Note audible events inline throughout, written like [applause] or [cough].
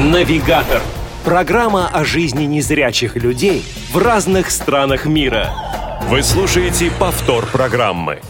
Навигатор. Программа о жизни незрячих людей в разных странах мира. Вы слушаете повтор программы.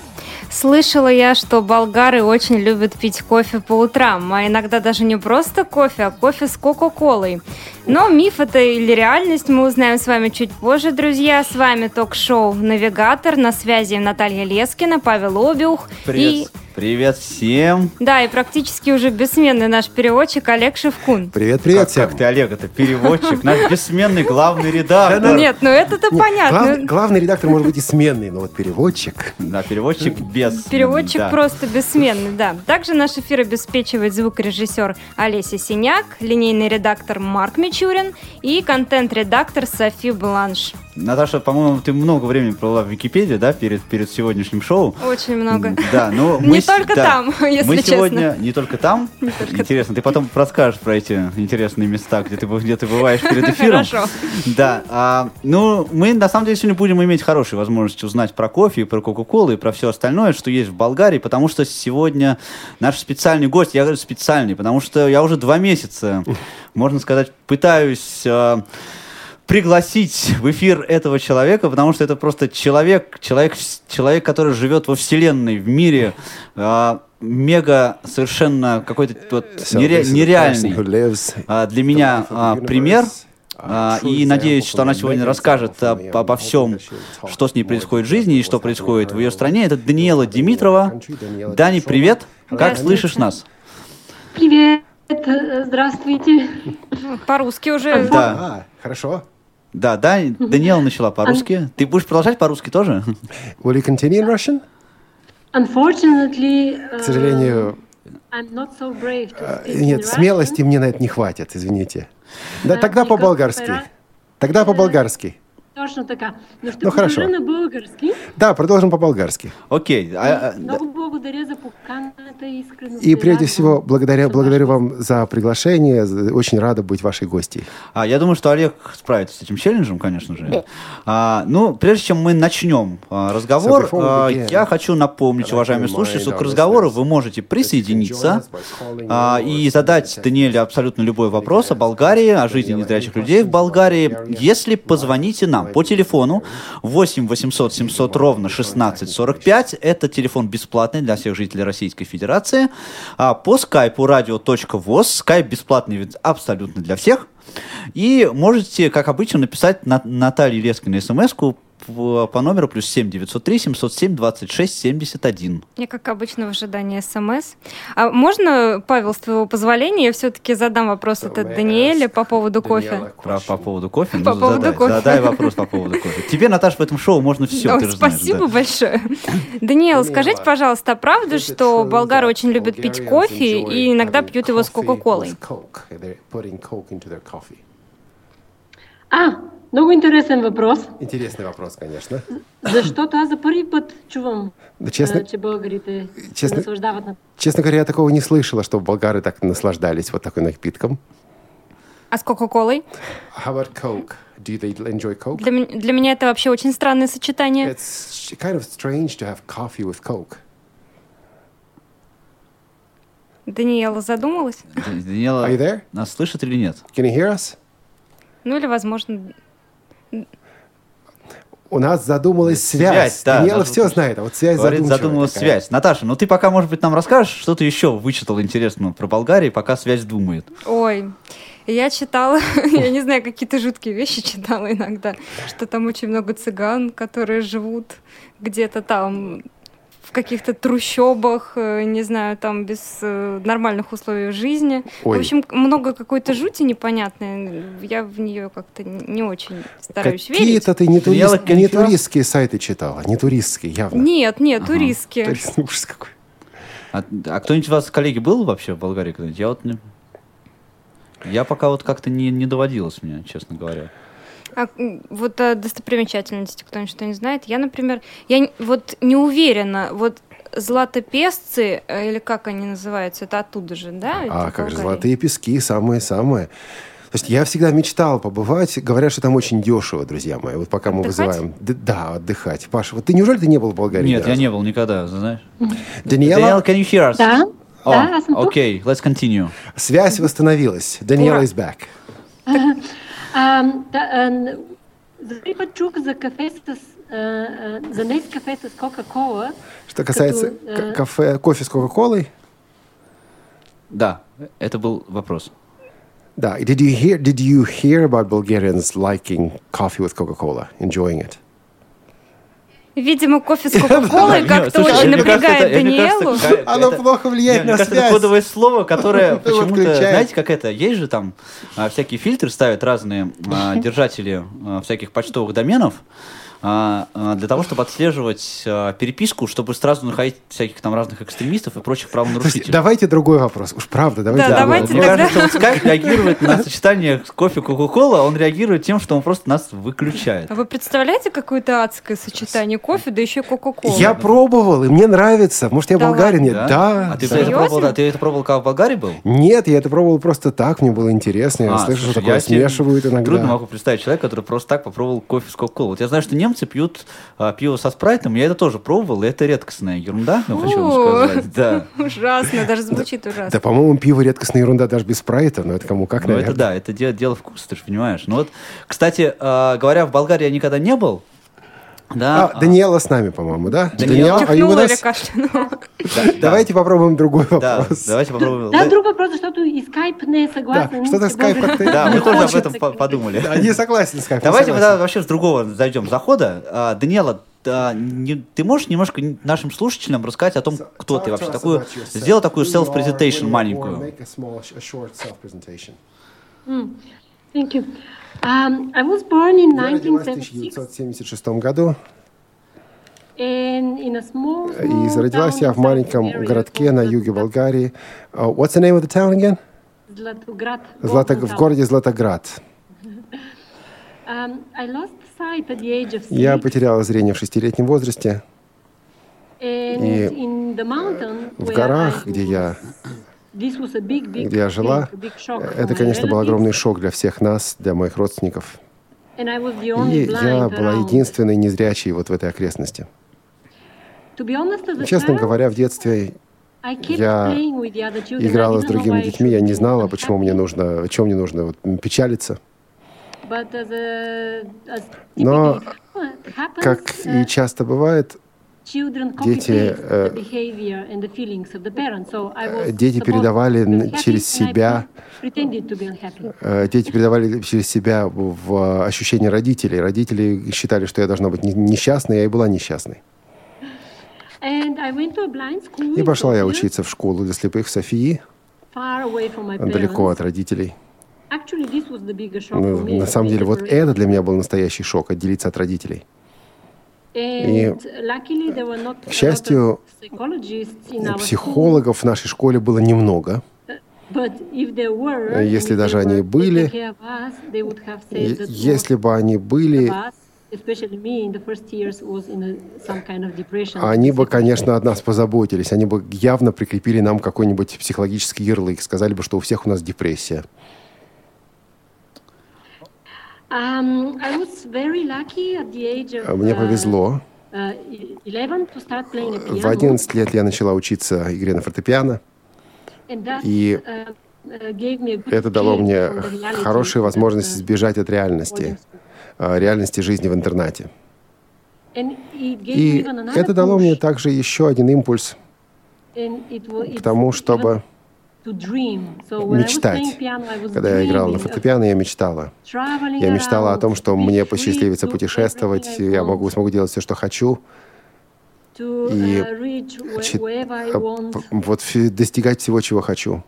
Слышала я, что болгары очень любят пить кофе по утрам, а иногда даже не просто кофе, а кофе с Кока-Колой. Но миф это или реальность мы узнаем с вами чуть позже, друзья. С вами ток-шоу «Навигатор». На связи Наталья Лескина, Павел Обиух Привет. и Привет всем. Да, и практически уже бессменный наш переводчик Олег Шевкун. Привет, привет как, всем. как ты, Олег, это переводчик, наш бессменный главный редактор. Да, Нет, ну это-то Нет, понятно. глав- главный редактор может быть и сменный, но вот переводчик. Да, переводчик без. Переводчик просто бессменный, да. Также наш эфир обеспечивает звукорежиссер Олеся Синяк, линейный редактор Марк Мичурин и контент-редактор Софи Бланш. Наташа, по-моему, ты много времени провела в Википедии, да, перед, перед сегодняшним шоу. Очень много. Да, ну Не мы с- только да, там, [laughs] если Мы честно. сегодня не только там. [laughs] Интересно, ты потом расскажешь про эти интересные места, где ты, где ты бываешь перед [laughs] эфиром. Хорошо. Да, а, ну, мы на самом деле сегодня будем иметь хорошие возможности узнать про кофе, и про Кока-Колу, и про все остальное, что есть в Болгарии, потому что сегодня наш специальный гость, я говорю специальный, потому что я уже два месяца, можно сказать, пытаюсь а, пригласить в эфир этого человека, потому что это просто человек, человек, человек, который живет во вселенной, в мире, а, мега совершенно какой-то вот So нере- нереальный. А, для меня а, пример. А, И надеюсь, что она сегодня расскажет обо всем, что с ней происходит в жизни и что происходит в ее стране. Это Даниэла Димитрова. Дани, привет. Как слышишь нас? Привет, э, здравствуйте. Ну, По-русски уже. Да. А, хорошо. Да, да, Даниэла начала по-русски. Ты будешь продолжать по-русски тоже? Will you continue in Russian? Unfortunately, К сожалению, I'm not so brave to э, speak in нет, Russian. смелости мне на это не хватит, извините. Да, А, тогда по-болгарски. Тогда по-болгарски. Точно така. Но ще Ну, хорошо. продължа на български. Да, продолжим по-болгарски. Окей. а, а, Много благодаря за поканата и искрено И прежде всего, благодаря, благодарю вам за приглашение. Очень рада быть вашей гостьей. А, я думаю, что Олег справится с этим челленджем, конечно же. А, ну, прежде чем мы начнем а, разговор, а, я хочу напомнить, уважаемые слушатели, что к разговору вы можете присоединиться а, и задать Даниэле абсолютно любой вопрос о Болгарии, о жизни незрячих людей в Болгарии, если позвоните нам по телефону 8 800 700 ровно 1645. Это телефон бесплатный для всех жителей Российской Федерации. А, по скайпу radio.voz. Скайп бесплатный ведь абсолютно для всех. И можете, как обычно, написать на Наталье Лескиной смс-ку по по номеру плюс 7 903 707 26 71. Я, как обычно, в ожидании СМС. А можно, Павел, с твоего позволения, я все-таки задам вопрос от Даниэле по поводу кофе? Про, по поводу кофе? По Ну, поводу задай, кофе. задай вопрос по поводу кофе. Тебе, Наташа, в этом шоу можно все, же знаешь. спасибо да. большое. Даниэл, скажите, пожалуйста, а правда, что болгары очень любят пить кофе и иногда пьют его с Кока-Колой? А, много интересен въпрос, Интересный вопрос, конечно. защото аз за първи път чувам, Да, честно, а, че българите честно- наслаждават на честно говоря, я такого не слышала, чтобы болгары так наслаждались вот такой напитком. А с Кока-Колой? How about Coke? Do they enjoy Coke? Для, для меня это вообще очень странное сочетание. It's kind of strange to have coffee with Coke. Даниэла задумалась? Даниэла нас слышит или нет? Can you hear us? Ну или, возможно, У нас задумалась связь. Связь, да, Даниэла все знает, а вот связь Говорит, задумалась такая. связь. Наташа, ну ты пока, может быть, нам расскажешь, что ты еще вычитал интересного про Болгарию, пока связь думает. Ой, я читала, [laughs] я не знаю, какие-то жуткие вещи читала иногда, что там очень много цыган, которые живут где-то там в каких-то трущобах, э, не знаю, там без э, нормальных условий жизни. Ой. В общем, много какой-то жути непонятной. Я в нее как-то не очень стараюсь верить. Какие-то ты не, турист- не туристские сайты читала, не туристские, явно. Нет, нет, Ага. туристские. Турист- [laughs] ужас какой. А, а кто-нибудь из вас, коллеги, был вообще в Болгарии когда-нибудь? Я вот не... Я пока вот как-то не, не доводилось мне, честно говоря. А вот о достопримечательности кто-нибудь что не знает. Я, например, я вот не уверена, вот златопесцы, э, или как они называются, это оттуда же, да? А как же Болгария? золотые пески, самое-самое. То есть я всегда мечтал побывать. Говорят, что там очень дешево, друзья мои. Вот пока мы Отдыхать? вызываем... Д- да, отдыхать. Паша, вот ты неужели ты не был в Болгарии? Нет, я не был никогда, знаешь. Даниэла, Daniela, can you hear us? Да, О, Да, окей, let's continue. Связь восстановилась. Ура. is back. А, да, а, за първи път чух за кафе с... А, а, за днес кафе с Кока-Кола. Что касается Като, к- э, кафе, кофе с Кока-Колой, Да, это был вопрос. да. Did you hear? Did you hear about Bulgarians liking coffee with Coca-Cola, enjoying it? Видимо, кофе с [laughs] Кока-Колой как-то очень напрягает Даниэлу. Оно плохо влияет на связь. это кодовое слово, которое [laughs] почему-то, знаете, как это, есть же там а, всякие фильтры ставят разные а, держатели а, всяких почтовых доменов, для того, чтобы отслеживать а, переписку, чтобы сразу находить всяких там разных экстремистов и прочих Слушайте, правонарушителей. давайте другой вопрос. Уж правда, давайте. Да, другой давайте Мне вопрос. тогда. кажется, вот скайп реагирует на сочетание кофе Кока-Кола, он реагирует тем, что он просто нас выключает. А вы представляете какое-то адское сочетание кофе, да еще Кока-Кола? Я пробовал, и мне нравится. Может, я Да болгарин? Нет, Да? да. А ты это пробовал, да, ты это пробовал, когда в Болгарии был? Нет, я это пробовал просто так, мне было интересно. Я А, слышу, что такое смешивают иногда. Трудно могу представить человека, который просто так попробовал кофе с кока-колой. Вот я знаю, что немцы пьют а, пиво со спрайтом, я это тоже пробовал, и это редкостная ерунда, я хочу вам сказать. Да. [laughs] Ужасно, даже звучит ужасно. Да, по-моему, пиво редкостная ерунда даже без спрайта, но это кому как, Ну, наверное. это да, это дело, дело вкуса, ты же понимаешь. Ну вот, кстати, а, говоря, в Болгарии я никогда не был. Да, А, Даниэла с нами, по-моему, да? Даниэла. а you Чихнула with или us? кашлянула? да, Давайте попробуем другой Да, вопрос. давайте попробуем. Да, друг въпрос, защото и скайп не е съгласен. Да, что-то скайп как-то- Да, мы тоже об этом подумали. Да, не согласен с Кайфом, Давайте согласен. вообще с другого зайдем захода. А, Даниэла, а, не- ты можешь немножко нашим слушателям рассказать о том, кто ты вообще? Такую, сделал такую self-presentation маленькую. Thank you. Um, I was born in Я родилась в 1976 1976 году и родилась я в маленьком городке на юге. Болгарии. Uh, What's the name of the town again? Златоград. В городе Златоград. Um, Я потеряла зрение в шестилетнем возрасте. и in the mountain В горах, где я, This was a big, big где я жила, thing, a big shock for это, конечно, был огромный шок для всех нас, для моих родственников. And I was the only И я была единственной незрячей вот в этой окрестности. To be honest, as a Честно child, говоря, в детстве I kept я playing with the other children. I играла с другими детьми, я не знала, почему мне нужно, о чем мне нужно вот, печалиться. Но, Как uh, и часто бывает, children дети, э, э, was дети передавали через себя э, дети передавали через себя в, ощущение родителей. Родители считали, что я должна быть не- несчастной, я и была несчастной. И пошла я учиться в школу для слепых в Софии, далеко от родителей. Ну, на самом деле, вот это для меня был настоящий шок, отделиться от родителей. Not К счастью. Психологов в нашей школе было немного. Were, Э, если даже они были, И Если бы они были, они бы, конечно, о нас позаботились. Они бы явно прикрепили нам какой-нибудь психологический ярлык. Сказали бы, что у всех у нас депрессия. Um, I was very lucky at the age of А Мне повезло. 11 to start playing a piano. В 11 лет я начала учиться игре на фортепиано. И good Это дало мне хорошую возможность избежать от реальности, реальности жизни в интернате. И это дало мне также еще один импульс к тому, чтобы мечтать. Когда я играла на фортепиано, я мечтала. Я мечтала о том, что мне посчастливится путешествовать, я могу, смогу делать все, что хочу, и uh, чит- п- вот достигать всего, чего хочу.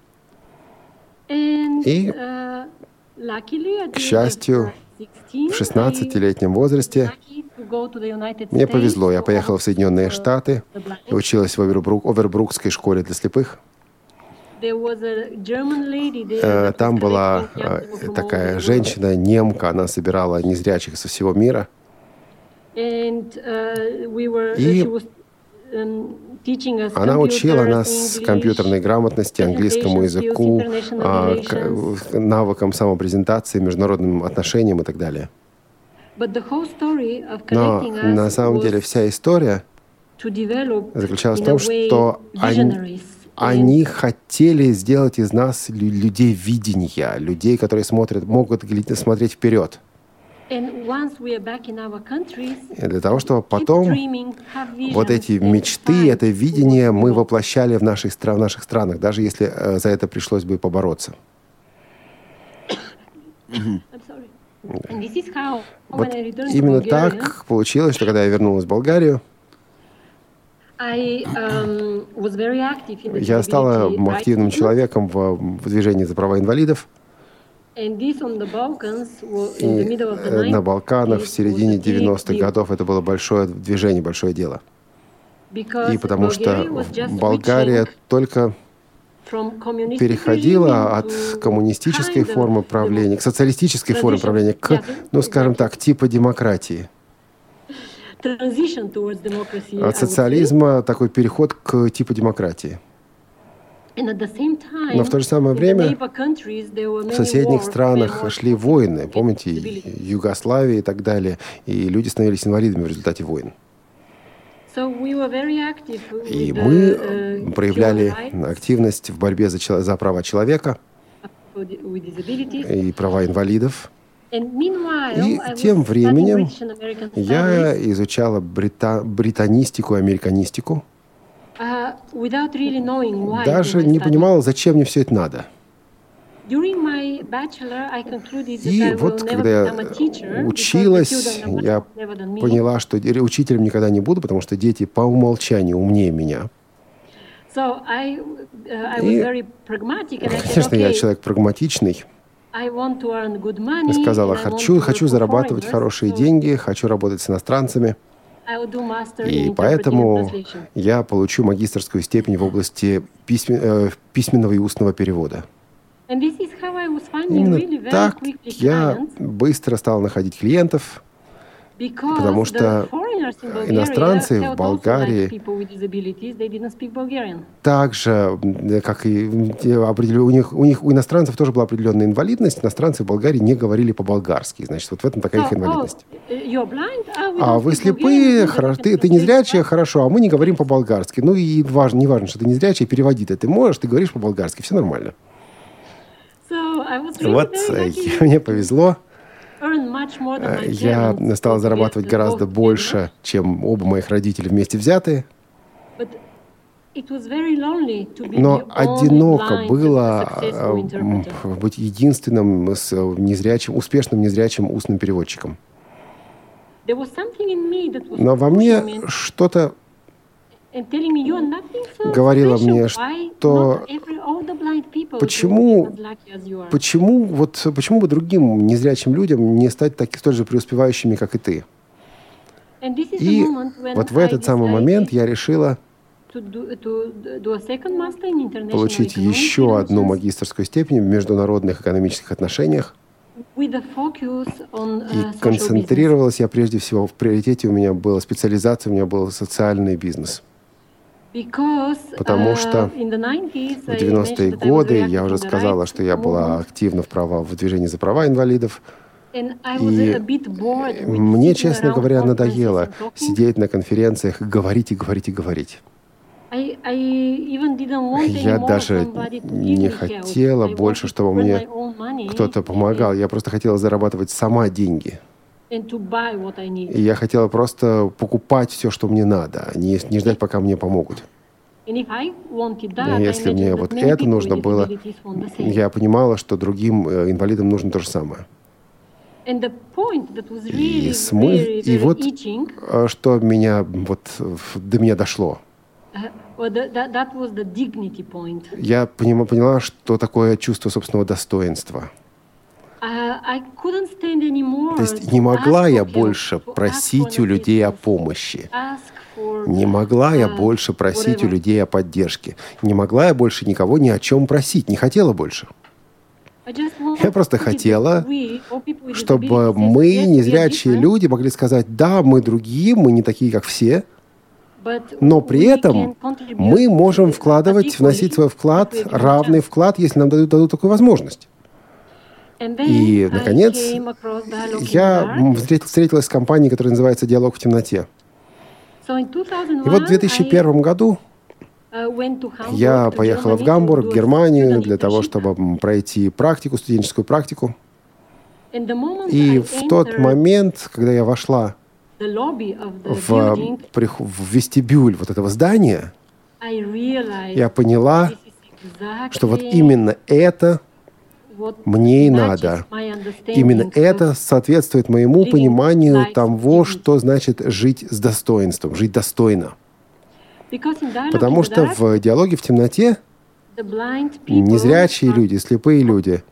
И, uh, к счастью, 16, В 16-летнем возрасте мне повезло. Я for поехала в Соединенные Штаты училась в Овербрук, Овербрукской школе для слепых. Там была э, такая женщина, немка, она собирала незрячих со всего мира. Were, И us Она учила нас компьютерной грамотности, английскому языку, а, навыкам самопрезентации, международным отношениям и так далее. Но на самом деле вся история заключалась в том, что они- они хотели сделать из нас лю- людей видения, людей, которые смотрят, могут смотреть вперед. И для того, чтобы потом вот эти мечты, это видение мы воплощали в наших, в наших странах, даже если э, за это пришлось бы побороться. [coughs] Вот именно так получилось, что когда я вернулась в Болгарию, I um, was very active in the я стала активным человеком в, движении за права инвалидов. И э, на 90s Балканах в середине a big 90-х deal. годов это было большое движение, большое дело. И потому что Болгария только переходила от коммунистической формы правления, к социалистической форме правления, к, ну, скажем так, типа демократии. От социализма такой переход к типу демократии. Но в то же самое время В соседних странах шли войны, помните. Югославия и так далее, и люди становились инвалидами в результате войн. И the, мы uh, проявляли активность в борьбе за, за права человека и права инвалидов. And meanwhile, И тем временем Я изучала брита- британистику и американистику, uh, without really knowing why. даже не понимала, зачем мне все это надо. During my bachelor, I concluded that И вот когда я училась, я поняла, что учителем никогда не буду, потому что дети по умолчанию умнее меня. Uh, И, Конечно, я человек прагматичный. Я сказала, хочу, хочу зарабатывать хорошие деньги, хочу работать с иностранцами. И поэтому я получу магистрскую степень в области письмен- э, письменного и устного перевода. Именно так я быстро стал находить клиентов, потому что иностранцы в Болгарии like people with disabilities, they didn't speak Bulgarian. так же, м, как и у них, у них у иностранцев тоже была определенная инвалидность. Иностранцы в Болгарии не говорили по-болгарски. Значит, вот в этом такая их oh, инвалидность. Ah, А вы слепые, ты, ты не Bulgarian. зрячая, хорошо, а мы не говорим по-болгарски. Ну и важно, не важно, что ты не зрячая, переводи ты. Ты можешь, ты говоришь по-болгарски, все нормально. Вот [laughs] мне повезло. Я parents стал could зарабатывать гораздо больше, чем оба моих родителя вместе взятые. Но одиноко было э, быть единственным с э, незрячим, успешным незрячим устным переводчиком. Но во мне что-то and telling me, "You are nothing so говорило special. мне, что почему- are as lucky as you are?" Почему, вот, почему бы другим незрячим людям не стать так, столь же преуспевающими, как и ты? И вот в этот самый момент я решила получить еще одну магистрскую степень в международных экономических отношениях. И uh, business. концентрировалась я прежде всего, в приоритете у меня была специализация, у меня был социальный бизнес. Потому uh, что in the 90s, В I 90-е mentioned that I was годы я уже сказала, что я была активна в, права, в движении за права инвалидов. И Мне, честно говоря, надоело сидеть на конференциях, говорить и говорить и говорить. Я даже не хотела больше, чтобы мне Кто-то помогал. Я просто хотела зарабатывать сама деньги. И я хотела просто покупать все, что мне надо, а не, не ждать, пока мне помогут. Если мне вот это нужно было, я понимала, что другим э, инвалидам нужно то же самое. И, смы... и вот э, что меня вот до меня дошло. uh. Я понима- поняла, что такое чувство собственного достоинства. Uh, I couldn't stand anymore То есть не могла я больше просить у людей о помощи. Не могла я больше просить у людей о поддержке. Не могла я больше никого ни о чем просить. Не хотела больше. Я просто хотела, Чтобы мы, незрячие люди, могли сказать, да, мы другие, мы не такие, как все, но при этом мы можем вкладывать, вносить свой вклад, равный вклад, если нам дадут, дадут такую возможность. И, наконец, Я встретилась с компанией, которая называется «Диалог в темноте». So in 2001, И вот в 2001 году uh, Я поехала в Гамбург, a Германию, для того, чтобы пройти практику, студенческую практику. И в тот момент, когда я вошла в, в вестибюль вот этого здания, я поняла, что вот именно это мне и надо. Именно это соответствует моему пониманию того, что значит жить с достоинством, жить достойно. Потому что в диалоге в темноте незрячие люди, слепые люди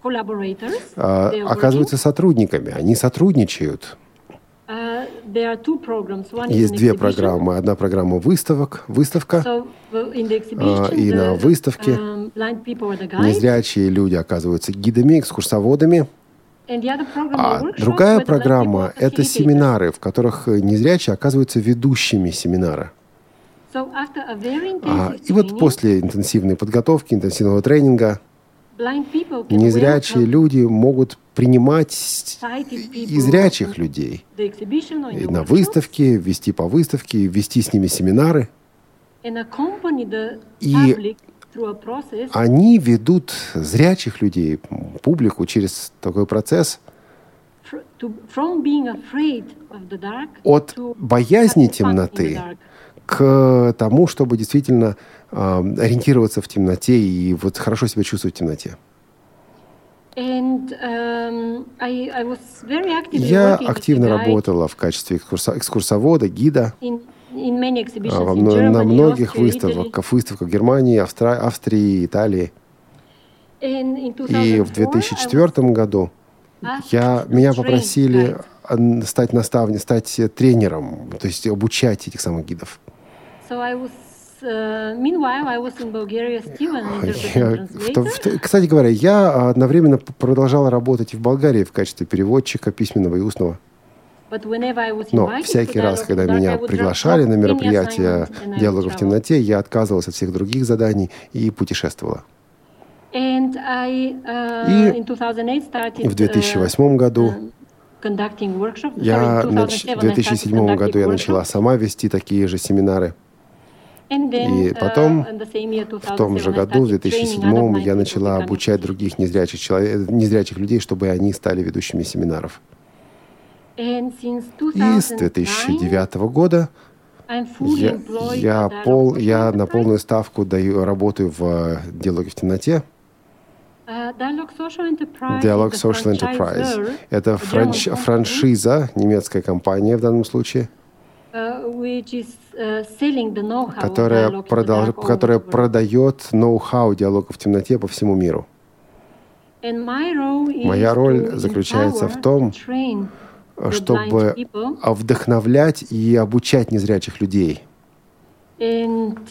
а, оказываются сотрудниками, они сотрудничают. Есть an две программы. Одна программа выставок, выставка. Uh, exhibition, и на выставке um, Незрячие люди оказываются гидами, экскурсоводами. А другая программа это семинары, в которых э, незрячие оказываются ведущими семинара. А, и вот после интенсивной подготовки, интенсивного тренинга, незрячие люди могут принимать и зрячих людей. и на выставке, вести по выставке, вести с ними семинары. И Они ведут зрячих людей, публику через такой процесс. От боязни темноты к тому, чтобы действительно ориентироваться в темноте и вот хорошо себя чувствовать в темноте. And um, I, I was very actively Я активно работала в качестве экскурсовода, гида in, in many exhibitions а, во in мно- Germany, на многих Austria, выставках, выставках в Германии, Австра- Австрии, Италии. Italy. И в 2004 I was 2004 году asked я, меня попросили стать наставником, стать тренером, то есть обучать этих самых гидов. So Кстати говоря, я одновременно п- продолжал работать и в Болгарии в качестве переводчика письменного и устного. Но всякий раз, когда меня приглашали на would диалога в темноте, я отказывался от всех других заданий и путешествовала. И in 2008 started, И в uh, 2008 году um, conducting workshops. я Sorry, in нач- 2007 в 2007 году я начала сама вести такие же семинары. И потом, same year, В том же 2007, I году, в started training other 2007, blind я начала обучать других незрячих, человек, незрячих людей, чтобы они стали ведущими семинаров. И с 2009 2009 года я, я, пол, я на полную ставку даю, работаю в э, диалоге в темноте. Uh, Dialogue Social Enterprise Social Это франш- франшиза, немецкая компания в данном случае, которая, Dialogue in the продолж- которая продает ноу-хау диалога в темноте по всему миру. And my role is Моя роль заключается в том, чтобы вдохновлять и обучать незрячих людей. Honest,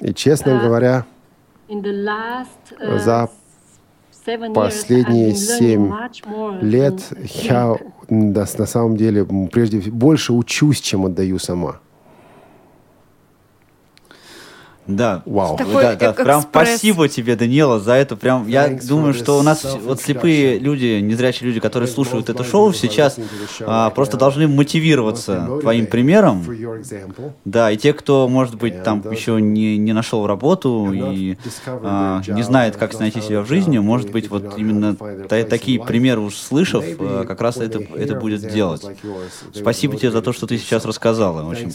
И, честно говоря, за последние семь лет я на самом деле прежде всего, больше учусь, чем отдаю сама. Да, Вау. Такой да, да, прям экспресс. спасибо тебе, Данила, за это. Прям я Thanks думаю, что у нас вот слепые люди, незрячие люди, которые слушают это шоу, сейчас а, просто now. должны мотивироваться твоим примером. Да, и те, кто, может быть, там those еще не, не нашел работу и а, не знает, как найти себя в жизни, может быть, вот именно та- такие примеры услышав, а, как раз это, это будет делать. Спасибо тебе за то, что ты сейчас рассказала. Очень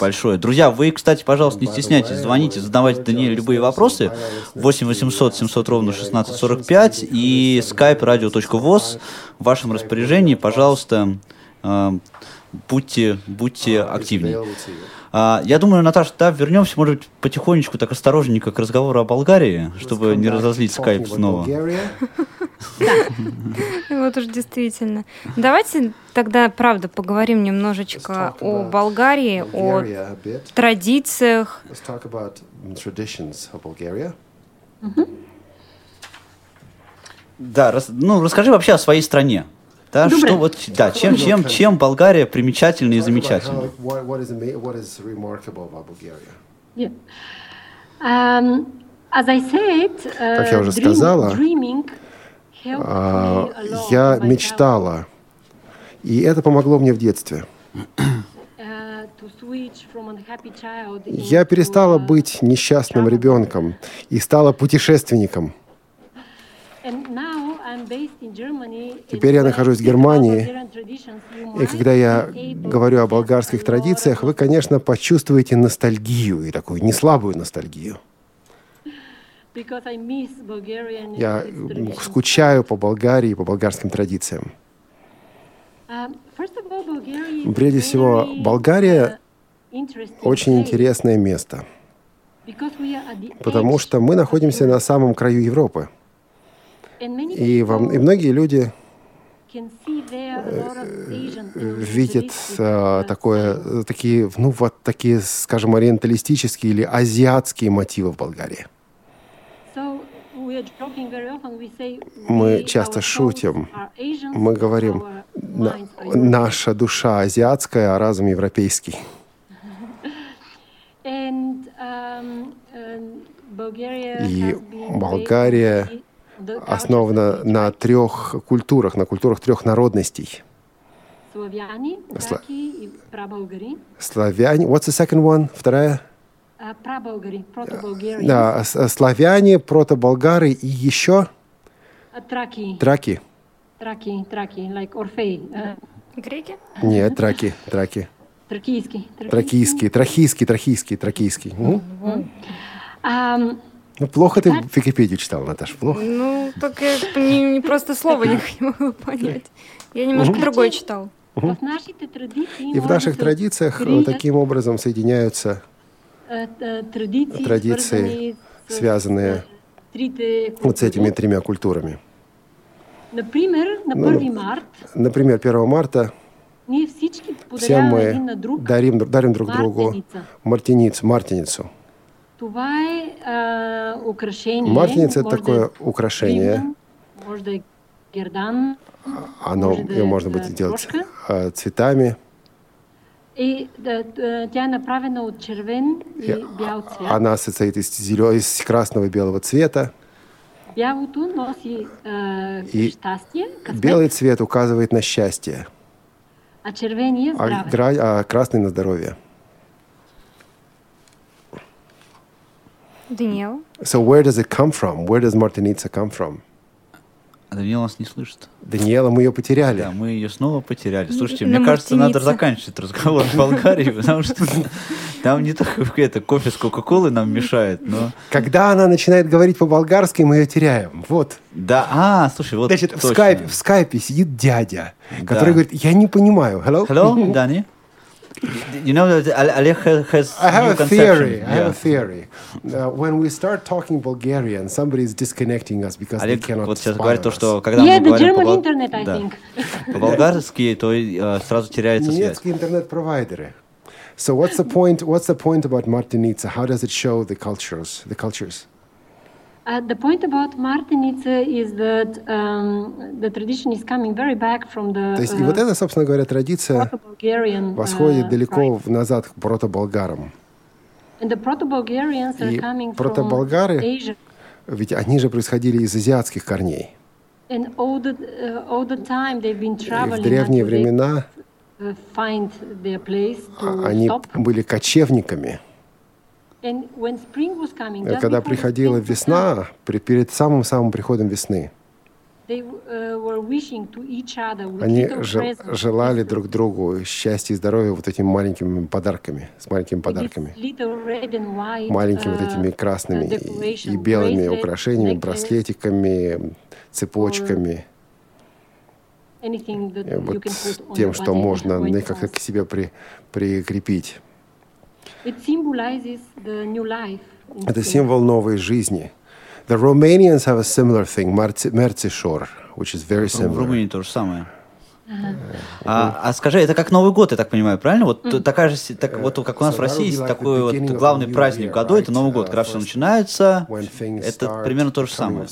большое. Друзья, вы, кстати, пожалуйста, не стесняйтесь, звоните, задавайте Даниэлю любые вопросы. 8 800 700 ровно 1645 и skype radio.voz в вашем распоряжении. Пожалуйста, э, будьте, будьте активнее. А, Я думаю, Наташа, да, вернемся, может быть, потихонечку, так осторожненько к разговору о Болгарии, чтобы не разозлить скайп снова. Вот уж действительно. Давайте тогда, правда, поговорим немножечко о Болгарии, о традициях. Да, ну расскажи вообще о своей стране. Да, Добре. что вот, да, чем, чем, чем Болгария примечательна и замечательна? Yeah. Um, said, uh, Как я уже dream- сказала, А, Я мечтала, и это помогло мне в детстве. [coughs] uh, Я перестала uh, быть несчастным ребенком и стала путешественником. And now I'm based in Germany. Теперь я нахожусь в Германии, И когда я говорю о болгарских традициях, вы, конечно, почувствуете ностальгию, и такую неслабую ностальгию. Я скучаю по Болгарии, по болгарским традициям. Прежде всего, Болгария Очень интересное место, потому что мы находимся на самом краю Европы. И, people и многие люди of Asian видят characteristics, э, такое, э, такие, ну вот такие, скажем, ориенталистические или азиатские мотивы в Болгарии. Мы часто шутим. Мы говорим, наша душа азиатская, а разум европейский. [laughs] Um, И Болгария Основана на трех культурах, на культурах трех народностей. славяне, Сла- траки и праболгари. Славяне, what's the second one? Вторая? А, Праболгари, прото-болгариans. Да, с- славяне, протоболгары и еще А, Траки, траки. траки, траки, like Орфей. а, Греки? Нет, траки, траки. Тракийский. Тракийский, трахийский, трахийский, тракийский. Ну, плохо ты Википедию читал, Наташа, плохо. Ну, так я не, не просто слово не могу понять. Я немножко другой читал. В нашите традиции И в наших традициях э, таким образом соединяются э, э, традиции, связанные вот с этими тремя культурами. Например, на Ну, 1 март Например, 1 марта все мы дарим, дарим друг другу мартиницу, мартиницу. Това е а, украшение. Мартиница – это такое украшение. да гердан. Оно Может, ее можно будет сделать брошка? э, цветами. И да, тя е направена от червен и И бял цвят. Она состоит из, зелё- из красного и белого цвета. Бялото носи а, И късмет, Белый цвет указывает на счастье, а червения а, здраве. гра- а красный на здоровье. Даниэл? So where does it come from? Where does Martinica come from? Даниил нас не слышит. Даниэла, мы ее потеряли. Да, мы ее снова потеряли. Слушайте, На мне кажется, надо заканчивать разговор в Болгарии, потому что там не только это кофе с Кока-Колой нам мешает, но... Когда она начинает говорить по-болгарски, мы ее теряем. Вот. Да, а, слушай, вот Значит, в точно. скайпе, в скайпе сидит дядя, Да. который говорит, я не понимаю. Hello? Hello, [laughs] Danny? You know that Ale- Олег ha- has I have new a conception. theory. I have Yeah. a theory. Uh, when we start talking Bulgarian, somebody is disconnecting us because Олег they cannot вот сейчас spy говорит on то, us. что когда Yeah, мы the говорим German по-бол- internet, I Да. think. [laughs] по-болгарски, то э, сразу теряется связь. Немецкие интернет-провайдеры. So what's the point? What's the point about Martinica? How does it show the cultures? The cultures. Uh, the point about Martinica is that um, the tradition is coming very back from the То есть и uh, вот это, собственно говоря, традиция восходит uh, далеко в- назад к прото-болгарам. And the proto-Bulgarians are И coming from прото-болгары Asia. Ведь они же происходили из азиатских корней. And all the, uh, all the time they've been И traveling в древние времена uh, find their place to а, они stop. были кочевниками. Когда before the приходила весна, при- перед самым-самым приходом весны, with они желали друг другу счастья и здоровья вот этими маленькими подарками, с маленькими подарками. Маленькими вот uh, этими красными и, белыми украшениями, браслетиками, цепочками. вот с тем, что можно как-то к себе при, прикрепить. Это символ новой жизни. The Romanians have a similar thing, Merzișor, which is very В similar. Румынии то же самое. А, а скажи, это как Новый год, я так понимаю, правильно? Вот такая же, так, вот как у нас So в России есть like такой вот главный праздник year, в году, это? Новый год. Uh, Когда все начинается, это примерно то же самое.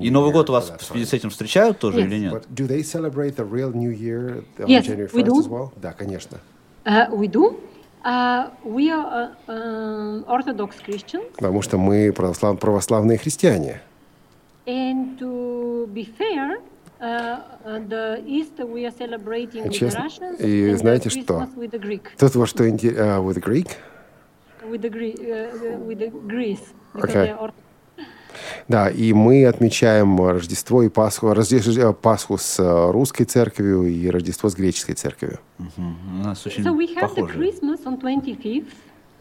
И Новый год у вас в связи с этим встречают тоже Yes. или нет? But do they celebrate the real New Year on Yes, we 1st do. Да, конечно. Uh, we do. Uh, we are uh, um, Orthodox Christians, Потому что мы православ- православные христиане. and to be fair, uh, uh, the Easter we are celebrating with the Честно, Russians и знаете the что? Christmas with the Greek, Тут вот что интересно, with Greek. with the uh, with the Greece because Okay. they are. Да, и мы отмечаем Рождество и Пасху, Рождество, э, Пасху с э, русской церковью и Рождество с греческой церковью. У нас очень похоже.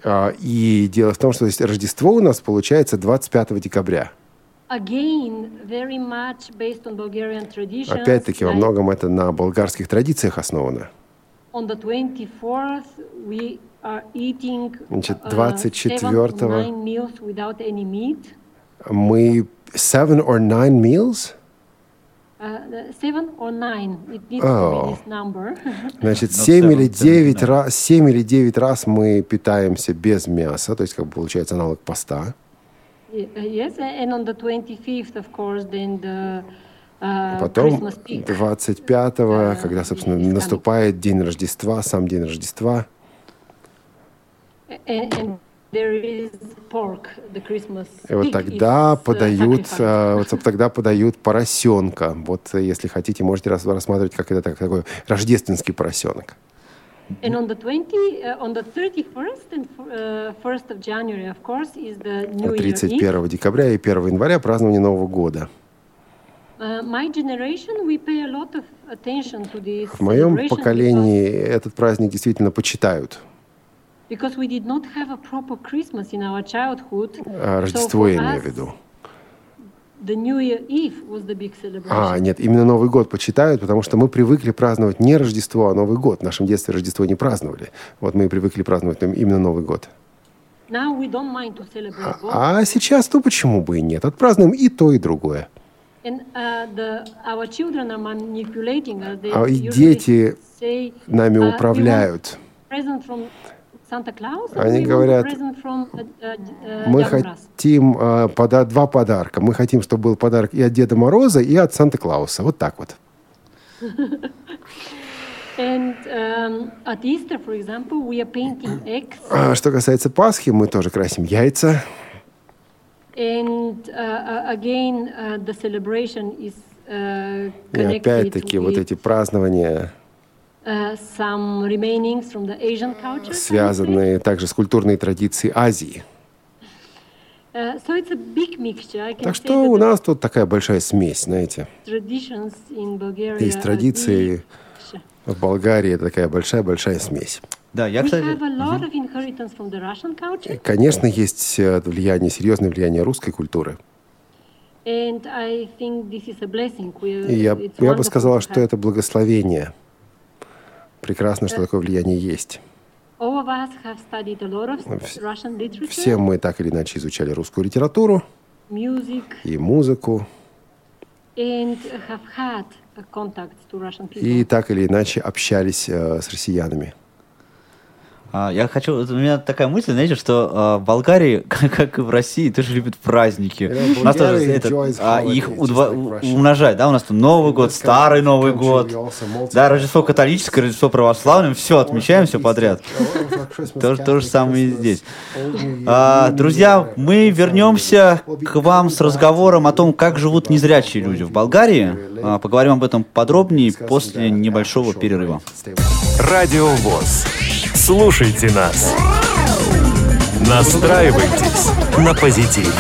А, и дело в том, что то есть, Рождество у нас получается 25 декабря. Опять-таки во многом это на болгарских традициях основано. Значит, 24 мы seven or nine meals? Uh, seven or nine, it needs Oh. to be this number. [laughs] Значит, Ну, 7 seven, или seven, 9 nine. раз, 7 или 9 раз мы питаемся без мяса, то есть, как бы получается аналог поста. Uh, yes, and on the 25th, of course, then the uh, Потом Christmas peak. 25-го, когда, собственно, наступает день Рождества, сам день Рождества, And, and there is pork, the Christmas и вот тогда uh, подают, э, вот тогда подают поросенка. Вот, э, если хотите, можете рас- рассматривать, как это так- такой рождественский поросенок. And on the 20, uh, on the 31st and uh, 1st of January, of course, is the New Year Eve. 31 декабря и 1 января празднование Нового года. My generation, we pay a lot of attention to this В моем поколении этот праздник действительно почитают. Рождество я имею в виду. The New Year Eve was the big celebration. А, нет, именно Новый год почитают, потому что мы привыкли праздновать не Рождество, а Новый год. В нашем детстве Рождество не праздновали. Вот мы и привыкли праздновать именно Новый год. Now we don't mind to celebrate both. А сейчас, ну почему бы и нет? Отпразднуем и то, и другое. And uh, the, our children are manipulating. They А дети say, Нами uh, управляют. present from Они говорят, uh, uh, uh, Мы хотим э, пода- два подарка. Мы хотим, чтобы был подарок и от Деда Мороза, и от Санта-Клауса. Вот так вот. [laughs] And um, at Easter, for example, we are painting eggs. А что касается Пасхи, мы тоже красим яйца. And uh, uh, again, uh, the celebration is uh, И опять-таки вот эти празднования, some remainings from the Asian culture. I would say. связанные также с культурной традицией Азии. So it's a big mixture. I can Так что у нас тут такая большая смесь, знаете. traditions in Bulgaria Есть традиции big. в Болгарии, это такая большая-большая смесь. Да, я, кстати... culture, Конечно, есть э, влияние, серьезное влияние русской культуры. and I think this is a blessing. We, И я, it's я бы сказала, что это благословение. Прекрасно, что такое влияние есть. Все мы так или иначе изучали русскую литературу и музыку, и так или иначе общались э, с россиянами. А, я хочу, у меня такая мысль, знаете, что а, в Болгарии, [laughs] как, как и в России, тоже любят праздники. Yeah, у нас тоже это, а, их удва- like умножать, да, у нас там Новый год, Старый Новый год, да, Рождество католическое, Рождество православное, все отмечаем, все подряд. То, то же самое и здесь. А, друзья, мы вернемся к вам с разговором о том, как живут незрячие люди в Болгарии. А, поговорим об этом подробнее после небольшого перерыва. Радио ВОЗ. Слушайте нас. Настраивайтесь на позитив.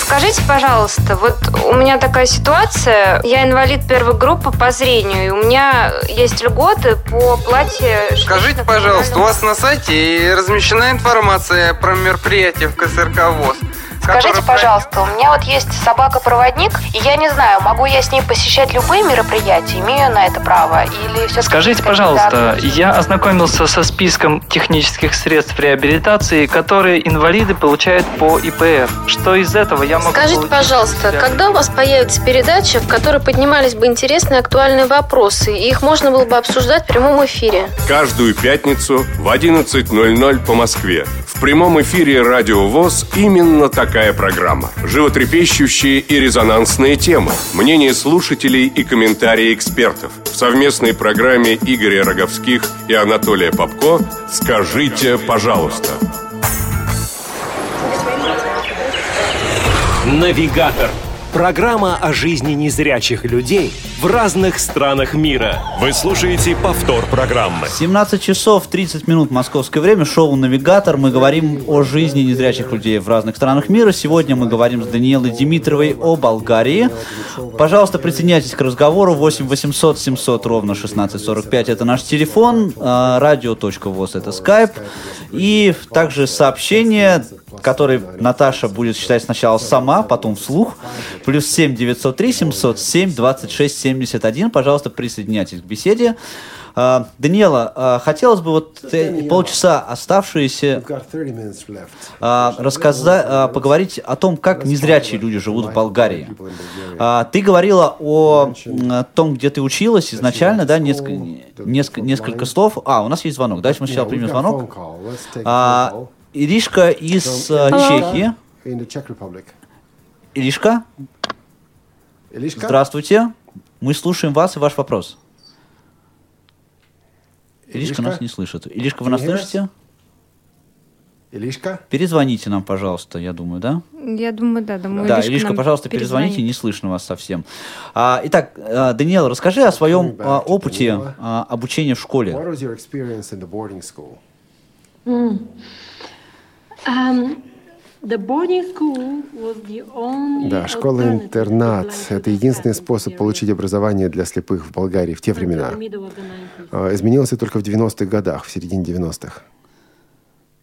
Скажите, пожалуйста, вот у меня такая ситуация, я инвалид первой группы по зрению, и у меня есть льготы по плате... Скажите, пожалуйста, у вас на сайте размещена информация про мероприятие в КСРК ВОЗ? Скажите, пожалуйста, у меня вот есть собака-проводник, и я не знаю, могу я с ней посещать любые мероприятия, имею на это право, или все Скажите, пожалуйста, я ознакомился со списком технических средств реабилитации, которые инвалиды получают по ИПР. Что из этого я могу Скажите, пожалуйста, когда у вас появится передача, в которой поднимались бы интересные актуальные вопросы, и их можно было бы обсуждать в прямом эфире? Каждую пятницу в 11.00 по Москве. В прямом эфире Радио ВОЗ именно такая программа. Животрепещущие и резонансные темы, мнения слушателей и комментарии экспертов. В совместной программе Игоря Роговских и Анатолия Попко «Скажите, пожалуйста». Навигатор. Программа о жизни незрячих людей в разных странах мира. Вы слушаете повтор программы. 17 часов 30 минут московское время, шоу «Навигатор». Мы говорим о жизни незрячих людей в разных странах мира. Сегодня мы говорим с Даниэлой Димитровой о Болгарии. Пожалуйста, присоединяйтесь к разговору. 8 800 700 ровно 1645 это наш телефон. а, Радио.воз это скайп. И также сообщение, которое Наташа будет читать сначала сама, потом вслух. Плюс 7 903 707 26 71. Пожалуйста, присоединяйтесь к беседе. А, Даниэла, а, хотелось бы вот э, полчаса оставшиеся а, рассказать, поговорить о том, как незрячие люди живут в Болгарии. Ты говорила о том, где ты училась изначально, да, несколько, несколько, несколько слов. А, у нас есть звонок. Давайте мы сначала примем звонок. Иришка из а, Чехии. Иришка, здравствуйте. Мы слушаем вас и ваш вопрос. Иришка Иришка? нас не слышит. Иришка, вы нас слышите? Илишка? Перезвоните нам, пожалуйста, я думаю, да? Я думаю, да, думаю, да, Иришка Иришка, пожалуйста, перезвонит. перезвоните, не слышно вас совсем. А, итак, а, Даниэл, расскажи о своем а, опыте а, обучения в школе. What was your experience in the boarding school? Mm. Um, Да, школа-интернат – это единственный способ получить образование для слепых в Болгарии в те времена. middle of the 90s. А, Изменился только в 90-х годах, в середине 90-х.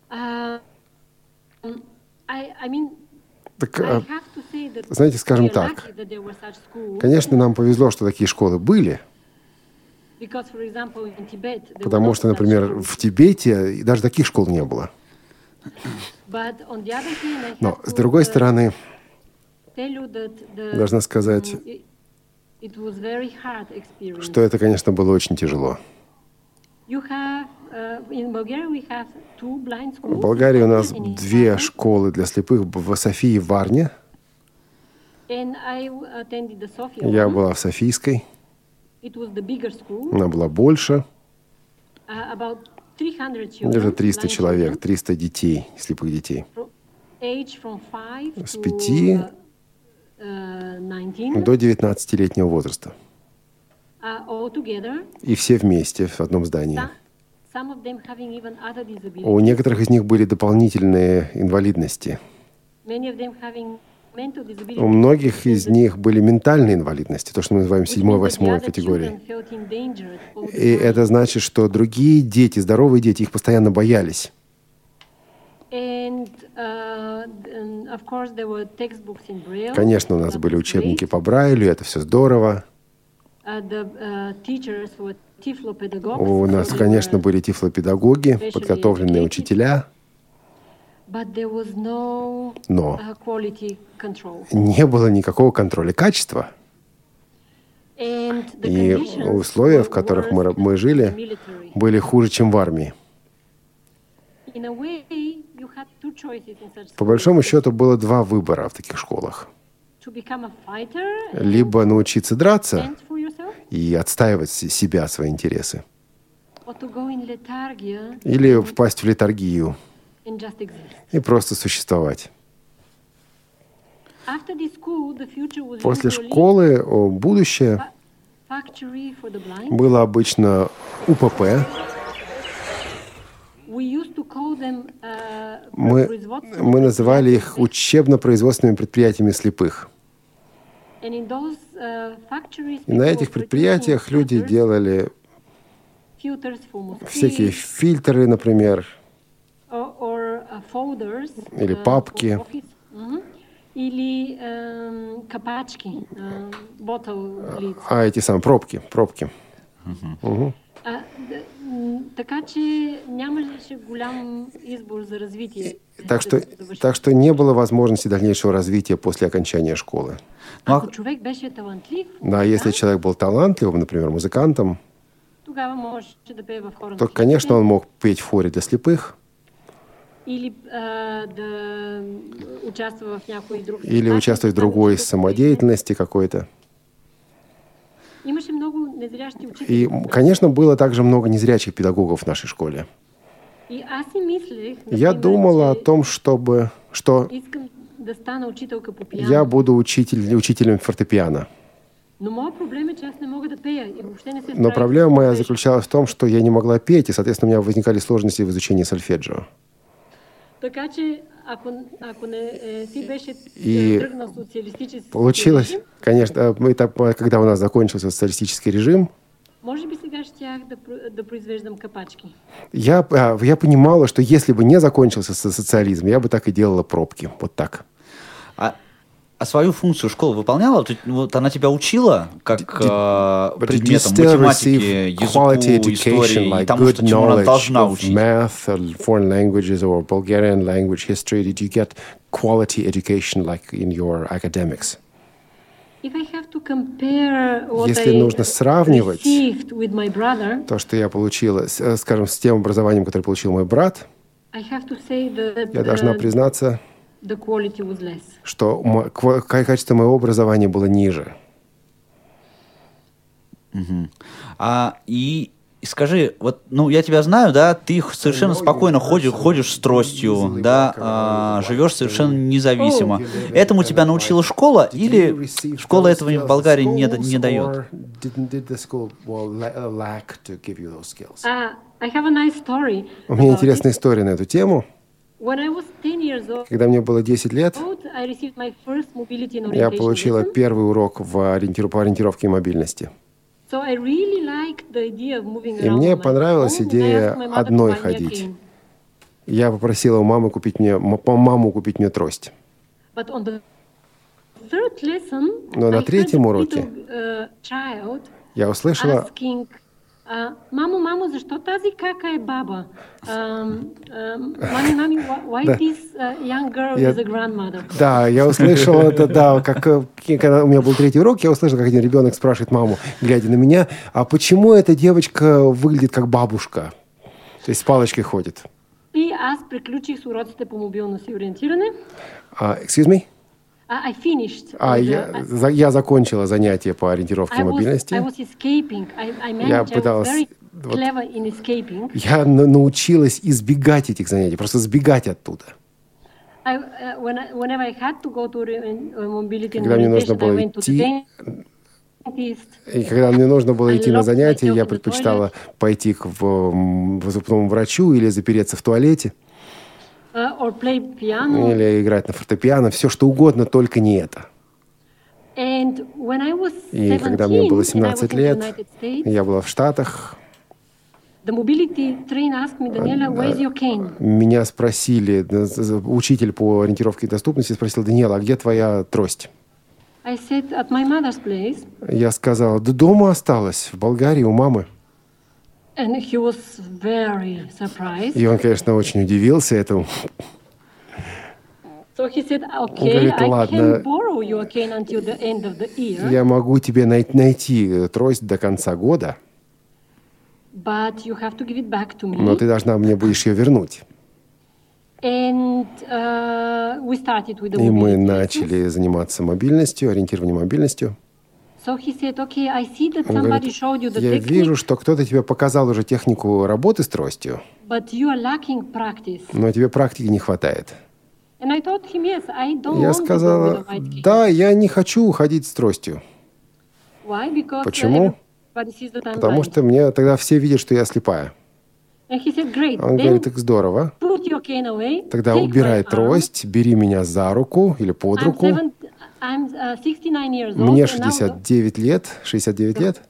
Um, Так, а, знаете, скажем так, конечно, нам повезло, что такие школы были, потому что, например, в Тибете даже таких школ не было. Но, с другой uh, стороны, должна сказать, mm, что это, конечно, было очень тяжело. Uh. В Болгарии у нас две школы для слепых в Софии и Варне. Я была в Софийской. Она была больше. About 300 children. Даже 300 blind человек, children, 300 детей, слепых детей. С to, пяти uh, uh, 19. до 19-летнего возраста. И все вместе в одном здании. У некоторых из них были дополнительные инвалидности. У многих из них были ментальные инвалидности, то, что мы называем седьмой-восьмой категории. И это значит, что другие дети, здоровые дети, их постоянно боялись. Uh. Конечно, у нас были учебники по Брайлю, это все здорово. Uh, uh. У нас, конечно, были тифлопедагоги, подготовленные учителя, no Но. uh, не было никакого контроля качества. И условия, в которых мы, мы жили, были хуже, чем в армии. По большому счету было два выбора в таких школах. Либо научиться драться и отстаивать себя, свои интересы, или впасть в летаргию. И просто существовать. После школы будущее было обычно УПП. Uh, Мы, мы называли их учебно-производственными предприятиями слепых. Uh, И на этих предприятиях люди делали всякие фильтры, например, or, or, uh, folders, Или uh, папки. Или капачки, эм, bottle lids. а эти самые пробки, пробки. А, така че нямаше голям избор за развитие. Так что, так что не было возможности дальнейшего развития после окончания школы. Ну, Ако човек беше талантлив, Да, если человек был талантливым, например, музыкантом, то, конечно, он мог петь в хоре для слепых или а, да участва в някой друг или участвовать в другой самодеятельности какой-то. И, конечно, было также много незрячих педагогов в нашей школе. Я думала о том, чтобы, что. Я буду учитель, учителем фортепиано. Но проблема моя заключалась в том, что я не могла петь, и, соответственно, у меня возникали сложности в изучении сольфеджио. Така че, ако, ако не си беше И тръгнал социалистически Получилось, режим, конечно, э, это, э, когда у нас закончился социалистический режим, може би сега щях да, да произвеждам капачки. я, а, я понимала, что если бы не закончился со- социализм, я бы так и делала пробки. Вот так. А, а свою функцию школа выполняла? Вот она тебя учила как э, did you предметом математики, языку, истории, like и тому, что чему она должна учить? math, or foreign languages, or Bulgarian language history? Did you get quality education like in your academics? If I have to compare what Если I нужно сравнивать received with my brother, то, что я получила, э, скажем, с тем образованием, которое получил мой брат, I have to say that я должна uh, признаться, the quality was less. что качество моего образования было ниже. Мгм. А, и, и скажи, вот, ну, я тебя знаю, да, ты совершенно спокойно ходишь, ходишь с тростью, да, а, живешь совершенно независимо. Этому тебя научила школа или школа этого в Болгарии не, не дает? Uh, story. У меня интересная история на эту тему. It. When I was 10 years old, Когда мне было 10 лет, я получила первый урок в ориентиру- по ориентировке и мобильности. И мне понравилась идея одной ходить. Я попросила у мамы купить мне, по маму купить мне трость. Но на третьем уроке uh, я услышала, uh, мамо, мамо, защо тази кака е баба? Um, um, мами, мами, why, Да. this uh, young girl Я- is a grandmother? да, я услышала, это, да, как, когда у меня был третий урок, я услышал, как один ребенок спрашивает маму, глядя на меня, а почему эта девочка выглядит как бабушка? То есть с палочкой ходит. И аз приключих с уроците по мобилност и ориентиране. А, excuse me? Uh, I finished. А, я, the- я закончила занятие по ориентировке I was, мобильности. I was escaping. I, I managed. Я I was пыталась very вот- clever in escaping. Я на- научилась избегать этих занятий, просто сбегать оттуда. I, when I, whenever I had to go to re- mobility and Когда мне нужно было идти. И когда мне нужно было идти на занятия, я предпочитала пойти к в, м, в зубному врачу или запереться в туалете, Uh, or play piano. Или играть на фортепиано, все что угодно, только не это. And when I was И 17, когда мне было and I was 17 in the лет, я была в Штатах, the mobility train asked me, Daniela, where's your cane? меня спросили, э, учитель по ориентировке и доступности спросил, Даниэла, а где твоя трость? I said, at my mother's place. Я сказала, да дома осталась, в Болгарии у мамы. And he was very surprised. И он, конечно, очень удивился этому. So he said, Он okay, говорит, I ладно, can borrow your cane until the end of the year, я могу тебе най- найти э, трость до конца года, but you have to give it back to me. но ты должна мне будешь ее вернуть. And uh, we started with the И мы начали заниматься мобильностью, ориентированием мобильностью. So he said, okay, I see that Он somebody говорит, showed you the я вижу, что кто-то тебе показал уже технику работы с тростью, but you are lacking practice. но тебе практики не хватает. And I told him, yes, I don't Я сказала, да, я не хочу ходить с тростью, Why? Because Почему? потому что мне тогда все видят, что я слепая. And he said, great, Он then говорит, так здорово. put your cane away, Тогда убирай arm. трость, бери меня за руку или под I'm, руку. Uh, 69 years old, Мне and now the- 69 лет, 69 лет.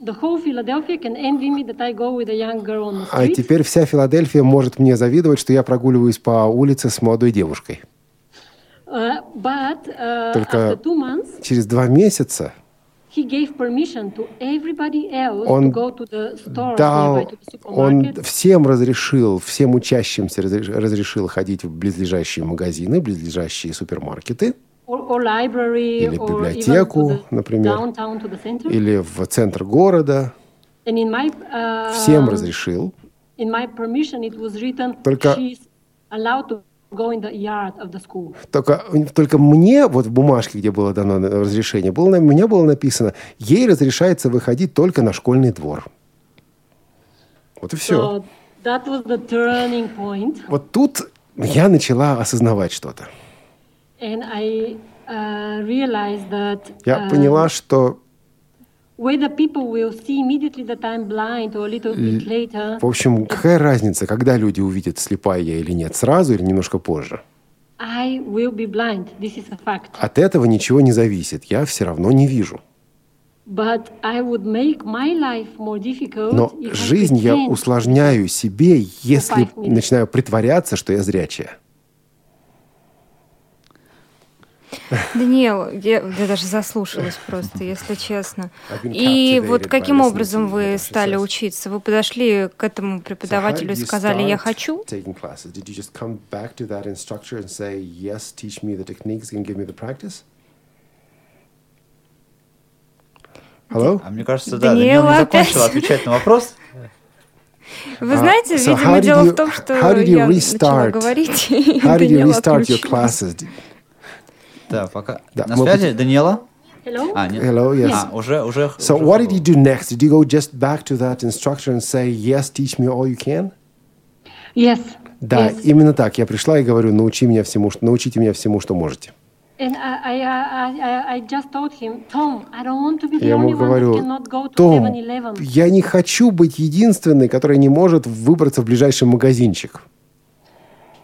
The whole Philadelphia can envy me that I go with a young girl on the А теперь вся Филадельфия может мне завидовать, что я прогуливаюсь по улице с молодой девушкой. Uh, uh, Только через два месяца he gave permission to everybody else Он to go to the store, дал, nearby, to the он всем разрешил, всем учащимся разреш- разрешил ходить в близлежащие магазины, близлежащие супермаркеты или в библиотеку, например, или в центр города. Uh, Всем разрешил. Только-. Только, только мне, вот в бумажке, где было дано разрешение, было, у меня было написано, ей разрешается выходить только на школьный двор. Вот и все. So. Вот тут я начала осознавать что-то. Я uh, поняла, что, в общем, какая разница, когда люди увидят, слепая я или нет, сразу или немножко позже. I will be blind. This is a fact. От этого ничего не зависит. Я все равно не вижу. But I would make my life more difficult Но жизнь я усложняю себе, если начинаю притворяться, что я зрячая. [laughs] Даниэл, я, я даже заслушалась просто, если честно. Been И вот каким образом вы стали учиться? Вы подошли к этому преподавателю и сказали, я хочу? Hello? А мне кажется, да, Даниэла Даниэл не закончил опять. отвечать на вопрос. Вы знаете, so видимо, дело в том, что я начала говорить, [laughs] и your отключился. Да, пока. Да, На связи, Даниэла? Hello? А, нет. Hello, yes. А, уже, уже. So уже what did you do next? Did you go just back to that instructor and say, yes, teach me all you can? Yes. Да, yes. именно так. Я пришла и говорю, научи меня всему, что, научите меня всему, что можете. And I, I, I, I, I just told him, Tom, I don't want to be the Я ему only one that говорю, cannot go to Том, 7-Eleven. я не хочу быть единственной, которая не может выбраться в ближайший магазинчик.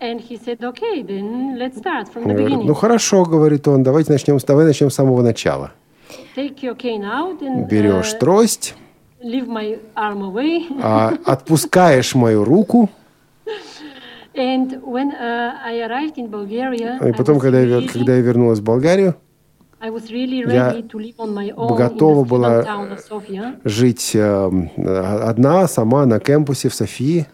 And he said, okay, then let's start from Он the говорит, beginning. ну хорошо, говорит он, давайте начнем, давай начнем с самого начала. And Берешь uh, трость, а, отпускаешь мою руку, and when uh, I arrived in Bulgaria, и потом, когда я, когда я вернулась в Болгарию, я готова была жить э, одна, сама на кампусе в Софии.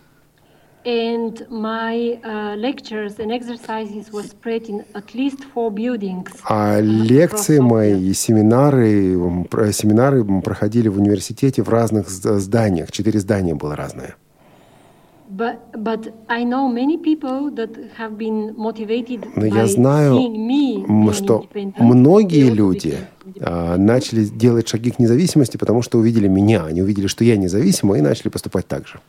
А лекции мои и семинары, семинары проходили в университете в разных зданиях. Четыре здания было разное. But, but I know many people that have been motivated Но я знаю, что многие люди а, начали делать шаги к независимости, потому что увидели меня. Они увидели, что я независима, и начали поступать так же.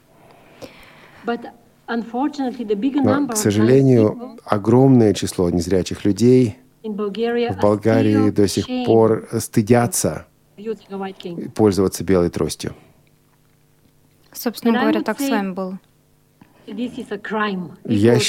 But Но, number к сожалению, огромное число незрячих людей в Болгарии до сих пор стыдятся пользоваться белой тростью. Собственно говоря, так с вами было. This is a crime. Я,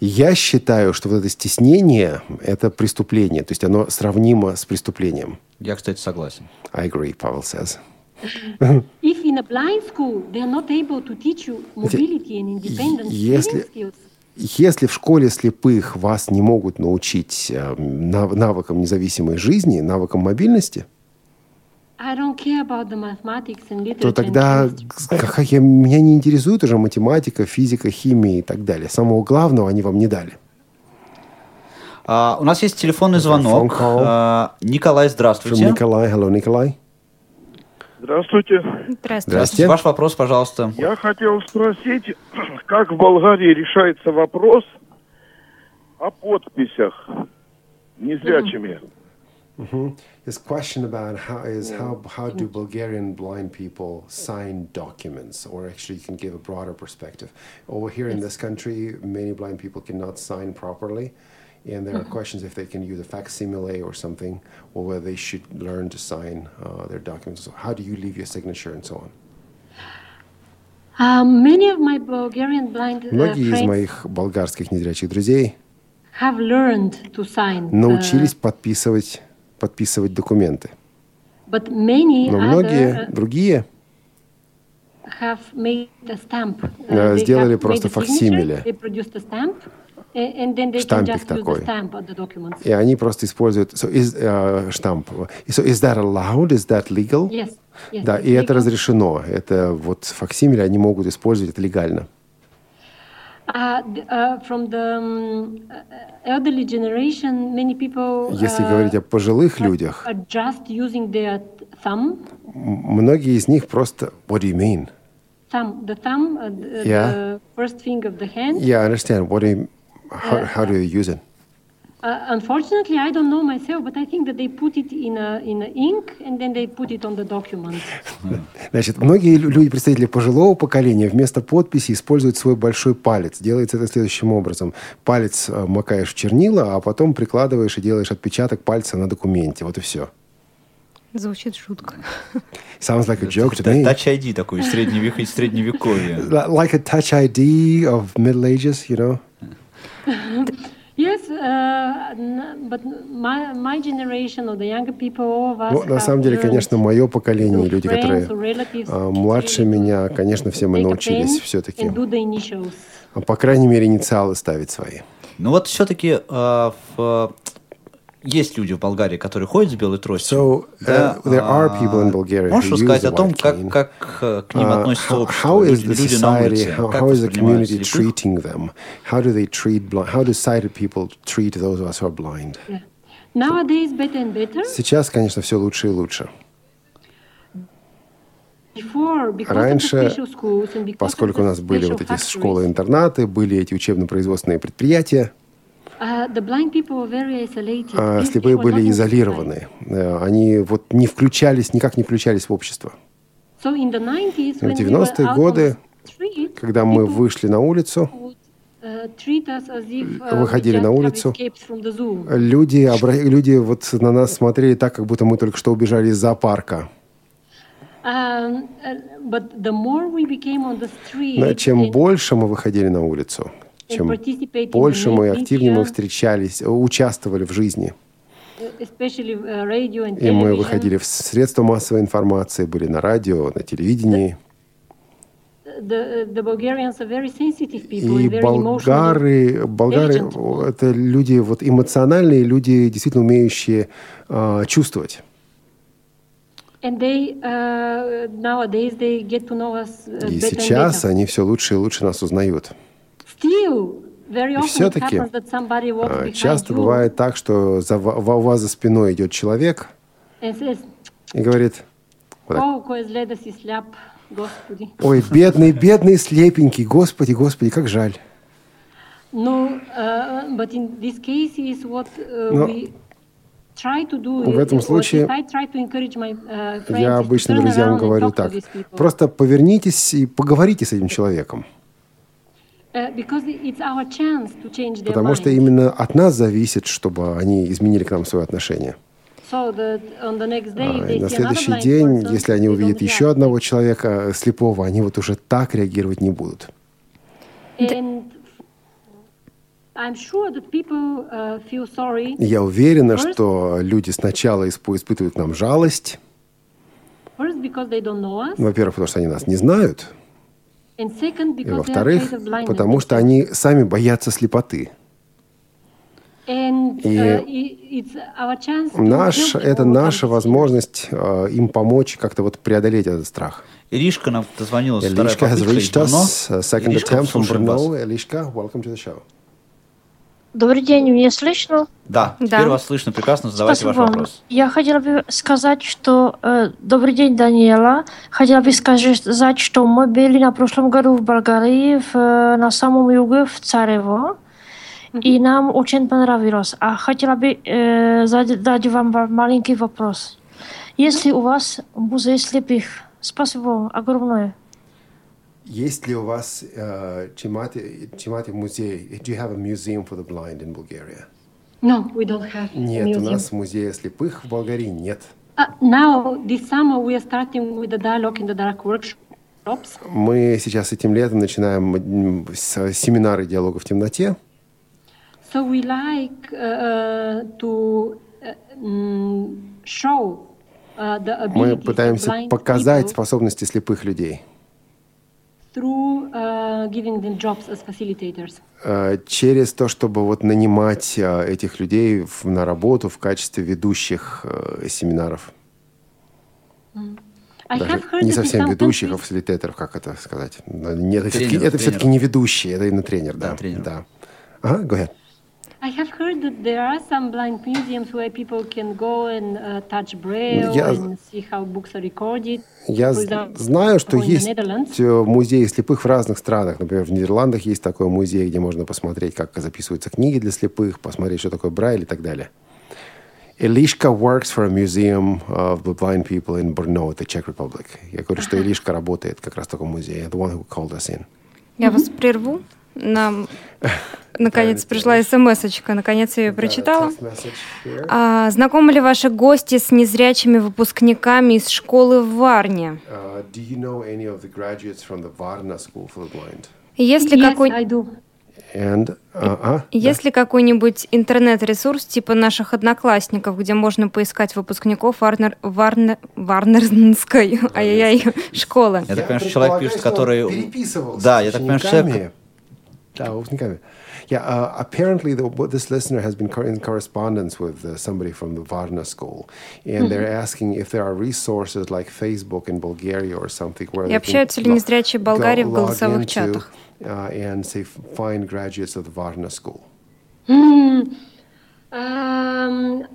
я считаю, что вот это стеснение – это преступление, то есть оно сравнимо с преступлением. Я, кстати, согласен. I agree, Павел says. [laughs] If in a blind school they are not able to teach you mobility and independence если- Если в школе слепых вас не могут научить э, нав- навыкам независимой жизни, навыкам мобильности, I don't care about the mathematics and literature. то тогда как я- меня не интересует уже математика, физика, химия и так далее. Самого главного они вам не дали. А, у нас есть телефонный звонок. А, Николай, From здравствуйте. Николай. Hello, Николай. Здравствуйте. Здравствуйте. Ваш вопрос, пожалуйста. Я хотел спросить, как в Болгарии решается вопрос о подписях незрячими. Mhm. His question about how is how how do Bulgarian blind people sign documents, or actually you can give a broader perspective. Over here in this country, many blind people cannot sign properly, and there are questions if they can use a facsimile or something, or whether they should learn to sign uh, their documents. So how do you leave your signature and so on? Um, many of my Bulgarian blind uh, Многие из friends моих болгарских незрячих друзей have learned to sign. uh, научились подписывать подписывать документы, but many но other многие uh, другие have made a stamp. Э, they сделали have просто made a signature, факсимиле. They produced a stamp, A- and then they can Штампик такой. the stamp on the documents. И они просто используют so is, э, штамп. So is that allowed? Is that legal? Yes, yes, Да, и это legal. разрешено. Это вот факсимиле они могут использовать это легально. Uh, uh, from the um, uh, elderly generation, many people Если uh, говорить о пожилых людях, are just using their thumb. многие из них просто What do you mean? Thumb, the thumb, uh, the, Yeah. the first finger of the hand. Yeah, I understand. What do you, how, how do you use it? Uh, unfortunately, I don't know myself, but I think that they put it in a in a ink and then they put it on the document. [laughs] Значит, многие лю- люди, представители пожилого поколения, вместо подписи используют свой большой палец. Делается это следующим образом. Палец э, макаешь в чернила, а потом прикладываешь и делаешь отпечаток пальца на документе. Вот и все. Звучит жутко. [laughs] Sounds like a joke to Да, me. Touch ID такой из средневек- из средневековья. Li- [laughs] Like a touch ID of Middle Ages, you know? [laughs] Yes, uh, n- but my, my generation or the younger people, all of us Ну, на самом деле, конечно, мое поколение, люди, которые а, младше меня, конечно, все мы научились все-таки, initials. по крайней мере, инициалы ставить свои. Ну вот все-таки есть люди в Болгарии, которые ходят с белой тростью. So, uh, there are people in Bulgaria Можешь рассказать о том, как, как э, к ним Uh, относится how, общество, how is люди, the люди на society, улице, how, как how is the community слепых? treating them? How do they treat blind? How do sighted people treat those of us who are blind? Nowadays, better and better. Сейчас, конечно, все лучше и лучше. Раньше, поскольку у нас были вот эти школы-интернаты, были эти учебно-производственные предприятия, слепые people были not изолированы. Э, Они вот не включались, никак не включались в общество. So in the 90s, В when we were 90-е out on годы, когда мы вышли на улицу, if uh, Выходили на улицу. люди, обра- люди вот на нас смотрели так, как будто мы только что убежали из зоопарка. Но чем and больше мы выходили на улицу, чем больше мы активнее мы встречались, э, участвовали в жизни. and И мы выходили в средства массовой информации, были на радио, на телевидении. the, the Bulgarians are very sensitive people И very болгары, болгары это люди вот эмоциональные, люди, действительно умеющие а, чувствовать. And they uh, nowadays they get to know us uh, И сейчас они все лучше и лучше нас узнают. И все-таки behind часто бывает так, что за, у вас за спиной идет человек и говорит, ой, бедный, бедный, слепенький, господи, господи, как жаль. No, uh, but in this case is what uh, Но we try to do. в этом случае if I try to encourage my uh, friends Я обычно друзьям говорю так. Просто повернитесь и поговорите с этим человеком. Uh, because it's our chance to change their Потому что именно от нас зависит, чтобы они изменили к нам свое отношение. А, и на следующий день, если они увидят еще одного человека э, слепого, они вот уже так реагировать не будут. И Я уверена, что люди сначала исп- испытывают нам жалость. Во-первых, потому что они нас не знают. И во-вторых, потому что они сами боятся слепоты. И uh, Наш, это наша возможность э, им помочь как-то вот преодолеть этот страх. Иришка нам дозвонилась вторая Elishka has reached us, uh, second Иришка, attempt from. Brno. Elishka, welcome to the show. Добрый день, меня слышно? Да, Да. теперь вас слышно прекрасно. Задавайте ваш Спасибо вам. вопрос. Я хотела бы сказать, что... э, добрый день, Даниэла. Хотела бы сказать, что мы были на прошлом году в Болгарии, в, э, на самом юге, в Царево. И нам очень понравилось. А хотела бы э, задать вам маленький вопрос. Есть ли у вас музей слепых? Спасибо огромное. Есть ли у вас э, Чимати, Чимати музей? Do you have a museum for the blind in Bulgaria? No, we don't have a Нет, у museum. нас музея слепых в Болгарии нет. Uh, now, this summer, we are starting with the dialogue in the dark workshops. Мы сейчас этим летом начинаем с- семинары диалога в темноте. So we like uh, to uh, mm, show uh, the Мы abilities of пытаемся показать people способности слепых людей through uh, giving them jobs as facilitators. э, через то, чтобы вот нанимать э, этих людей на работу в качестве ведущих э, семинаров. I Даже не совсем ведущих, а фасилитаторов, как это сказать? Нет, это Тренер, все-таки, это не ведущий, это именно тренер, да. Да, тренер. да. Ага, go ahead. Я- and see how books are recorded. Я For з- example, знаю, что есть э, музеи слепых в разных странах. Например, в Нидерландах есть такой музей, где можно посмотреть, как записываются книги для слепых, посмотреть, что такое Брайль и так далее. Илишка works for a museum of the blind people in Brno, the Czech Republic. Я говорю, что Илишка работает как раз в таком музее. The one who called us in. Я вас прерву. Нам наконец пришла смс-очка, наконец я ее прочитала. А, знакомы ли ваши гости с незрячими выпускниками из школы в Варне? Uh, Blind? Есть ли yes, какой... I do. And, uh, а? Есть ли какой-нибудь интернет-ресурс типа наших одноклассников, где можно поискать выпускников Варнер, Варнер, Варнерской ай-яй-яй, школы? Я так понимаю, что человек пишет, который... переписывался Да, я так понимаю, что человек... учениками. Да, выпускниками. Yeah, uh, apparently the, what this listener has been cor- in correspondence with uh, somebody from the Varna school, and they're asking if there are resources like Facebook in Bulgaria or something where И they can общаются ли lo- незрячие Болгарии в go- log голосовых into, чатах? uh, and say find graduates of the Varna school. Hmm. Um,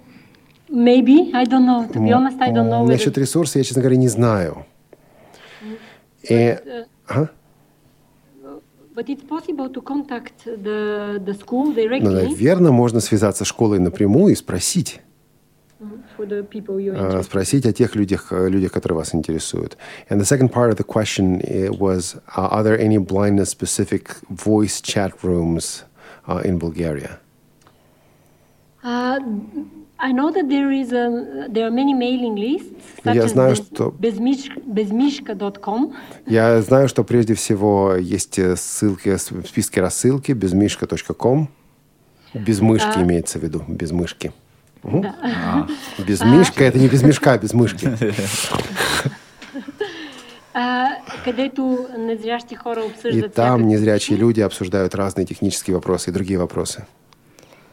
maybe I don't know. To be honest, I don't know. whether- Насчет ресурса я, честно говоря, не знаю. И- uh, Ага. Но, directly наверное, можно связаться с школой напрямую и спросить. for the people you're Uh, interested. спросить о тех людях, э, людях, которые вас интересуют. And the second part of the question eh, was, uh, are there any blindness-specific voice chat rooms uh, in Bulgaria? Uh, I know that there is a, there are many mailing lists, such Я знаю, что-. Я знаю, что прежде всего есть э, ссылки, с- в списке рассылки безмишка.ком. Без мышки А. имеется в виду, без мышки. Да. Без мишка, это не без мешка, а без мышки. А, И там незрячие люди обсуждают разные технические вопросы и другие вопросы.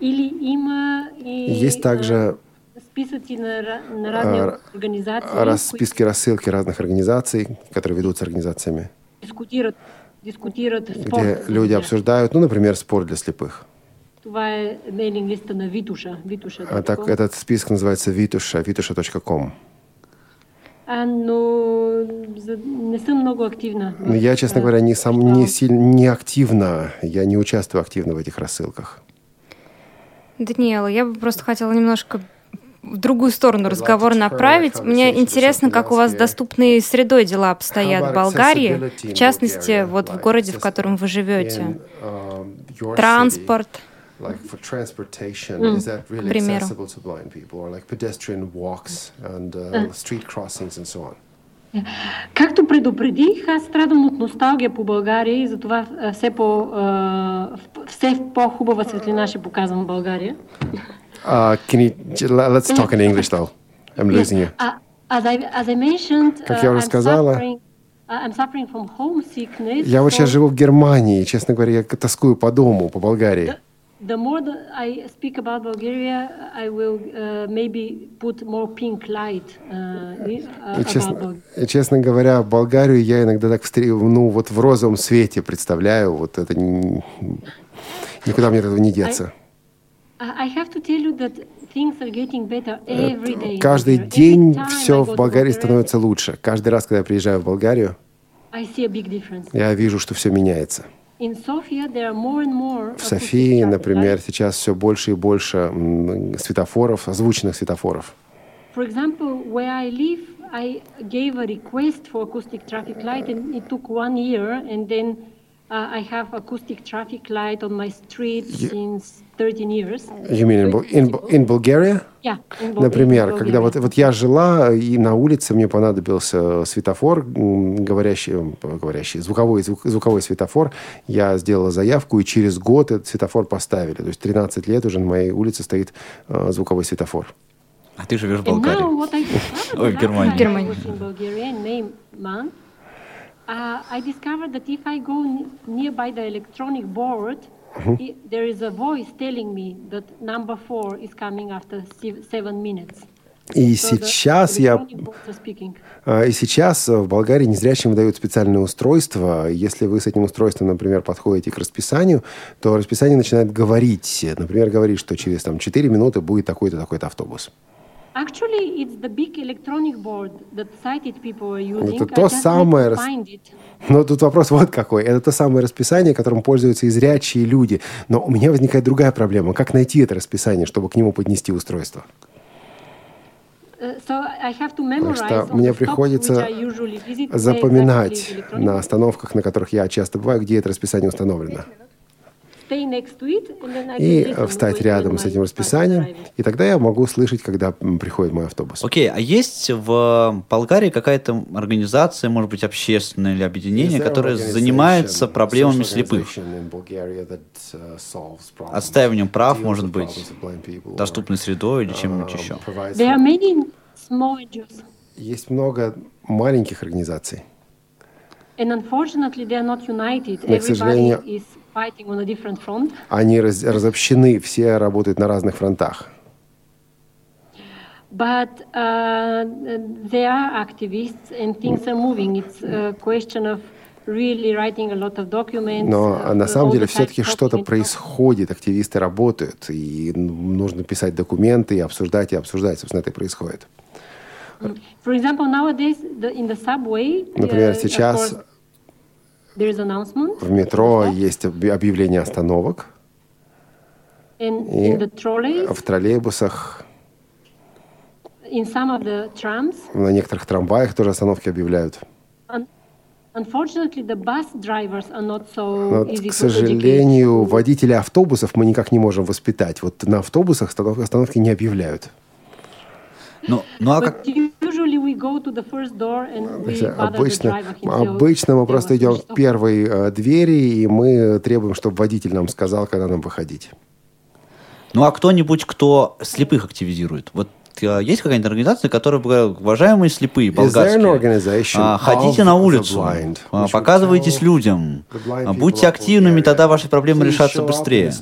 Есть также а, на, ра- на разни а, организации, раз, които списки рассылки разных организаций, которые ведутся организациями, дискутират спорт. где люди обсуждают, ну, например, спорт для слепых. На Витуша. Витуша А так, этот список называется Vitusha, vitusha.com. а, но за, не съм много активна. Но я, честно говоря, не, сам, не, сильно, не активно, я не участвую активно в этих рассылках. Даниэла, я бы просто хотела немножко в другую сторону разговор направить. Мне интересно, как у вас с доступной средой дела обстоят в Болгарии, в частности, вот в городе, в котором вы живете. Um, Транспорт. like for transportation, Mm. is that really accessible to blind people, or like pedestrian walks and uh, Mm. street crossings and so on? Както предупредих, аз страдам от носталгия по България и затова все, по, все по-хубава светлина ще показвам България. Uh, can you let's talk in English though? I'm losing you. As, I, as I mentioned, Как я уже I'm сказала, suffering, I'm suffering from homesickness. Я вот сейчас живу в Германии, честно говоря, я тоскую по дому, по Болгарии. The more that I speak about Bulgaria, I will uh, maybe put more pink light uh, i- uh, И about честно, Bulgaria. и, честно говоря, Болгарию я иногда так встре- ну, вот в розовом свете представляю. Вот это никуда мне этого не деться. I I have to tell you that things are getting better every day. Каждый день все в Болгарии становится лучше. Каждый раз, когда я приезжаю в Болгарию, I see a big difference. я вижу, что все меняется. In Sofia, there are more and more В acoustic Софии, traffic например, lights. сейчас все больше и больше м, светофоров, озвученных светофоров. For example, where I live, I gave a request for acoustic traffic light, and it took one year, and then uh, I have acoustic traffic light on my street You- since 13 years. You mean in, Bul- in, in Bulgaria? Yeah, in Bul- Например, in когда вот, Bulgaria. вот я жила, и на улице мне понадобился светофор, говорящий, говорящий звуковой, звук- звуковой светофор. Я сделала заявку, и через год этот светофор поставили. То есть 13 лет уже на моей улице стоит э, звуковой светофор. А ты живешь в Болгарии. I [laughs] Ой, в Германии. Германии. Bulgaria uh, I discovered that if I go n- nearby the electronic board, I- there is a voice telling me that number four is coming after se- seven minutes. И сейчас я а, и сейчас в Болгарии незрячим выдают специальное устройство. Если вы с этим устройством, например, подходите к расписанию, то расписание начинает говорить. Например, говорит, что через там, 4 минуты будет такой-то, такой-то автобус. Actually, it's the big electronic board that sighted people are using. Это то самое... Но тут вопрос вот какой. Это то самое расписание, которым пользуются и зрячие люди. Но у меня возникает другая проблема. Как найти это расписание, чтобы к нему поднести устройство? Uh, так что мне приходится запоминать на остановках, на которых я часто бываю, где это расписание установлено и встать рядом с этим расписанием, и тогда я могу слышать, когда приходит мой автобус. Окей, okay, а есть в Болгарии какая-то организация, может быть, общественное или объединение, которое занимается проблемами слепых? Отстаиванием прав, может быть, доступной средой или чем-нибудь еще? Есть много маленьких организаций. And unfortunately, they are not united. Но, к сожалению, Они раз, разобщены, все работают на разных фронтах. But uh, they are activists and things are moving. It's a question of really writing a lot of documents. Но uh, на самом деле все-таки что-то происходит, активисты работают, и нужно писать документы и обсуждать, и обсуждать. Собственно, это и происходит. For example, nowadays the, in the subway, Например, uh, сейчас в метро есть объявление остановок. И в троллейбусах, на некоторых трамваях тоже остановки объявляют. Но, к сожалению, водители автобусов мы никак не можем воспитать. Вот на автобусах остановки не объявляют. Ну, ну а как... Обычно, обычно мы просто идем к первой э, двери, и мы требуем, чтобы водитель нам сказал, когда нам выходить. Ну а кто-нибудь, кто слепых активизирует? Вот э, есть какая-нибудь организация, которая говорит, уважаемые слепые болгарские, а, ходите на улицу, blind, а, показывайтесь людям, будьте активными, тогда ваши проблемы решатся быстрее.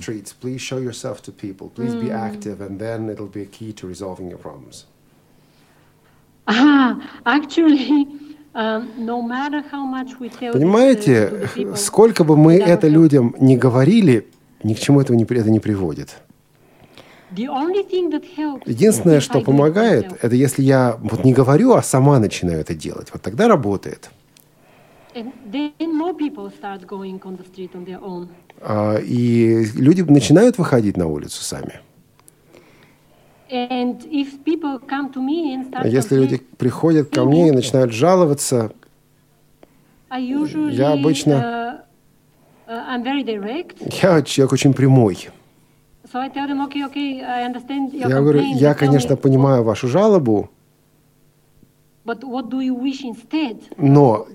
Понимаете, сколько бы мы это людям не говорили, ни к чему этого не, это не приводит. Единственное, что помогает, это если я вот не говорю, а сама начинаю это делать. Вот тогда работает. А, и люди начинают выходить на улицу сами. Если люди приходят ко мне и начинают жаловаться, я обычно... Uh, uh, я человек очень прямой. Я говорю, я, конечно, понимаю вашу жалобу, но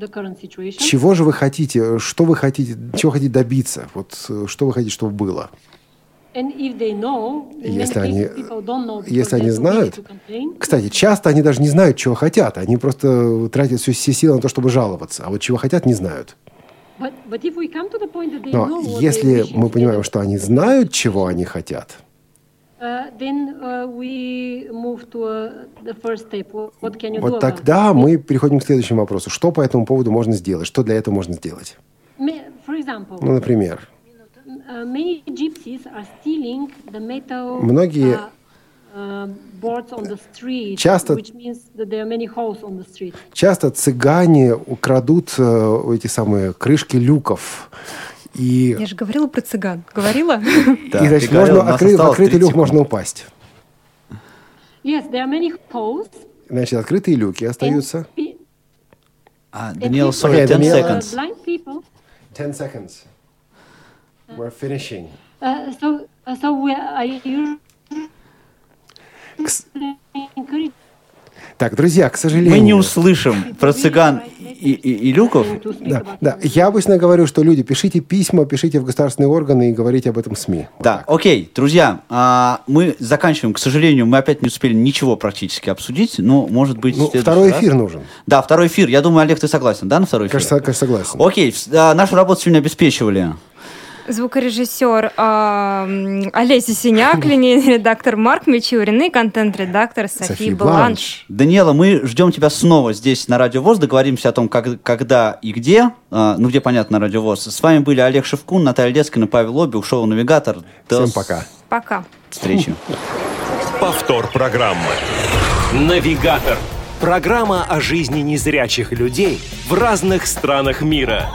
чего же вы хотите, что вы хотите, чего хотите добиться, вот что вы хотите, чтобы было? Если они, если они знают, кстати, часто они даже не знают, чего хотят, они просто тратят все, все силы на то, чтобы жаловаться, а вот чего хотят, не знают. Но если мы понимаем, что они знают, чего они хотят, uh, uh, вот тогда мы переходим к следующему вопросу. Что по этому поводу можно сделать? Что для этого можно сделать? Ну, например, Uh, Многие часто, часто цыгане украдут э, эти самые крышки люков. И... Я же говорила про цыган. Говорила? [laughs] Да, и, значит, можно, откры, в открытый люк можно упасть. Yes, there are many holes. Значит, открытые люки остаются. Uh, Daniel, sorry, okay, 10 seconds. 10 seconds. We're finishing. Uh, so, uh, so we are you так, друзья, к сожалению... Мы не услышим про цыган и, и, и люков. Да, да, я обычно говорю, что люди, пишите письма, пишите в государственные органы и говорите об этом в СМИ. Да, вот окей, друзья, а, мы заканчиваем. К сожалению, мы опять не успели ничего практически обсудить, но, может быть, ну, второй раз. эфир нужен. Да, второй эфир. Я думаю, Олег, ты согласен, да, на второй эфир? Кажется, кажется согласен. Окей, а, нашу работу сегодня обеспечивали Звукорежиссер э, Олеся Синяк, [laughs] линейный редактор Марк Мичурин и контент-редактор София Бланш. Даниэла, мы ждем тебя снова здесь на Радио ВОЗ. Договоримся о том, как, когда и где. А, ну, где, понятно, Радио ВОЗ. С вами были Олег Шевкун, Наталья Лескина, Павел Обиух, шоу «Навигатор». До Всем пока. Пока. Встречи. Повтор программы. «Навигатор» Программа о жизни незрячих людей в разных странах мира.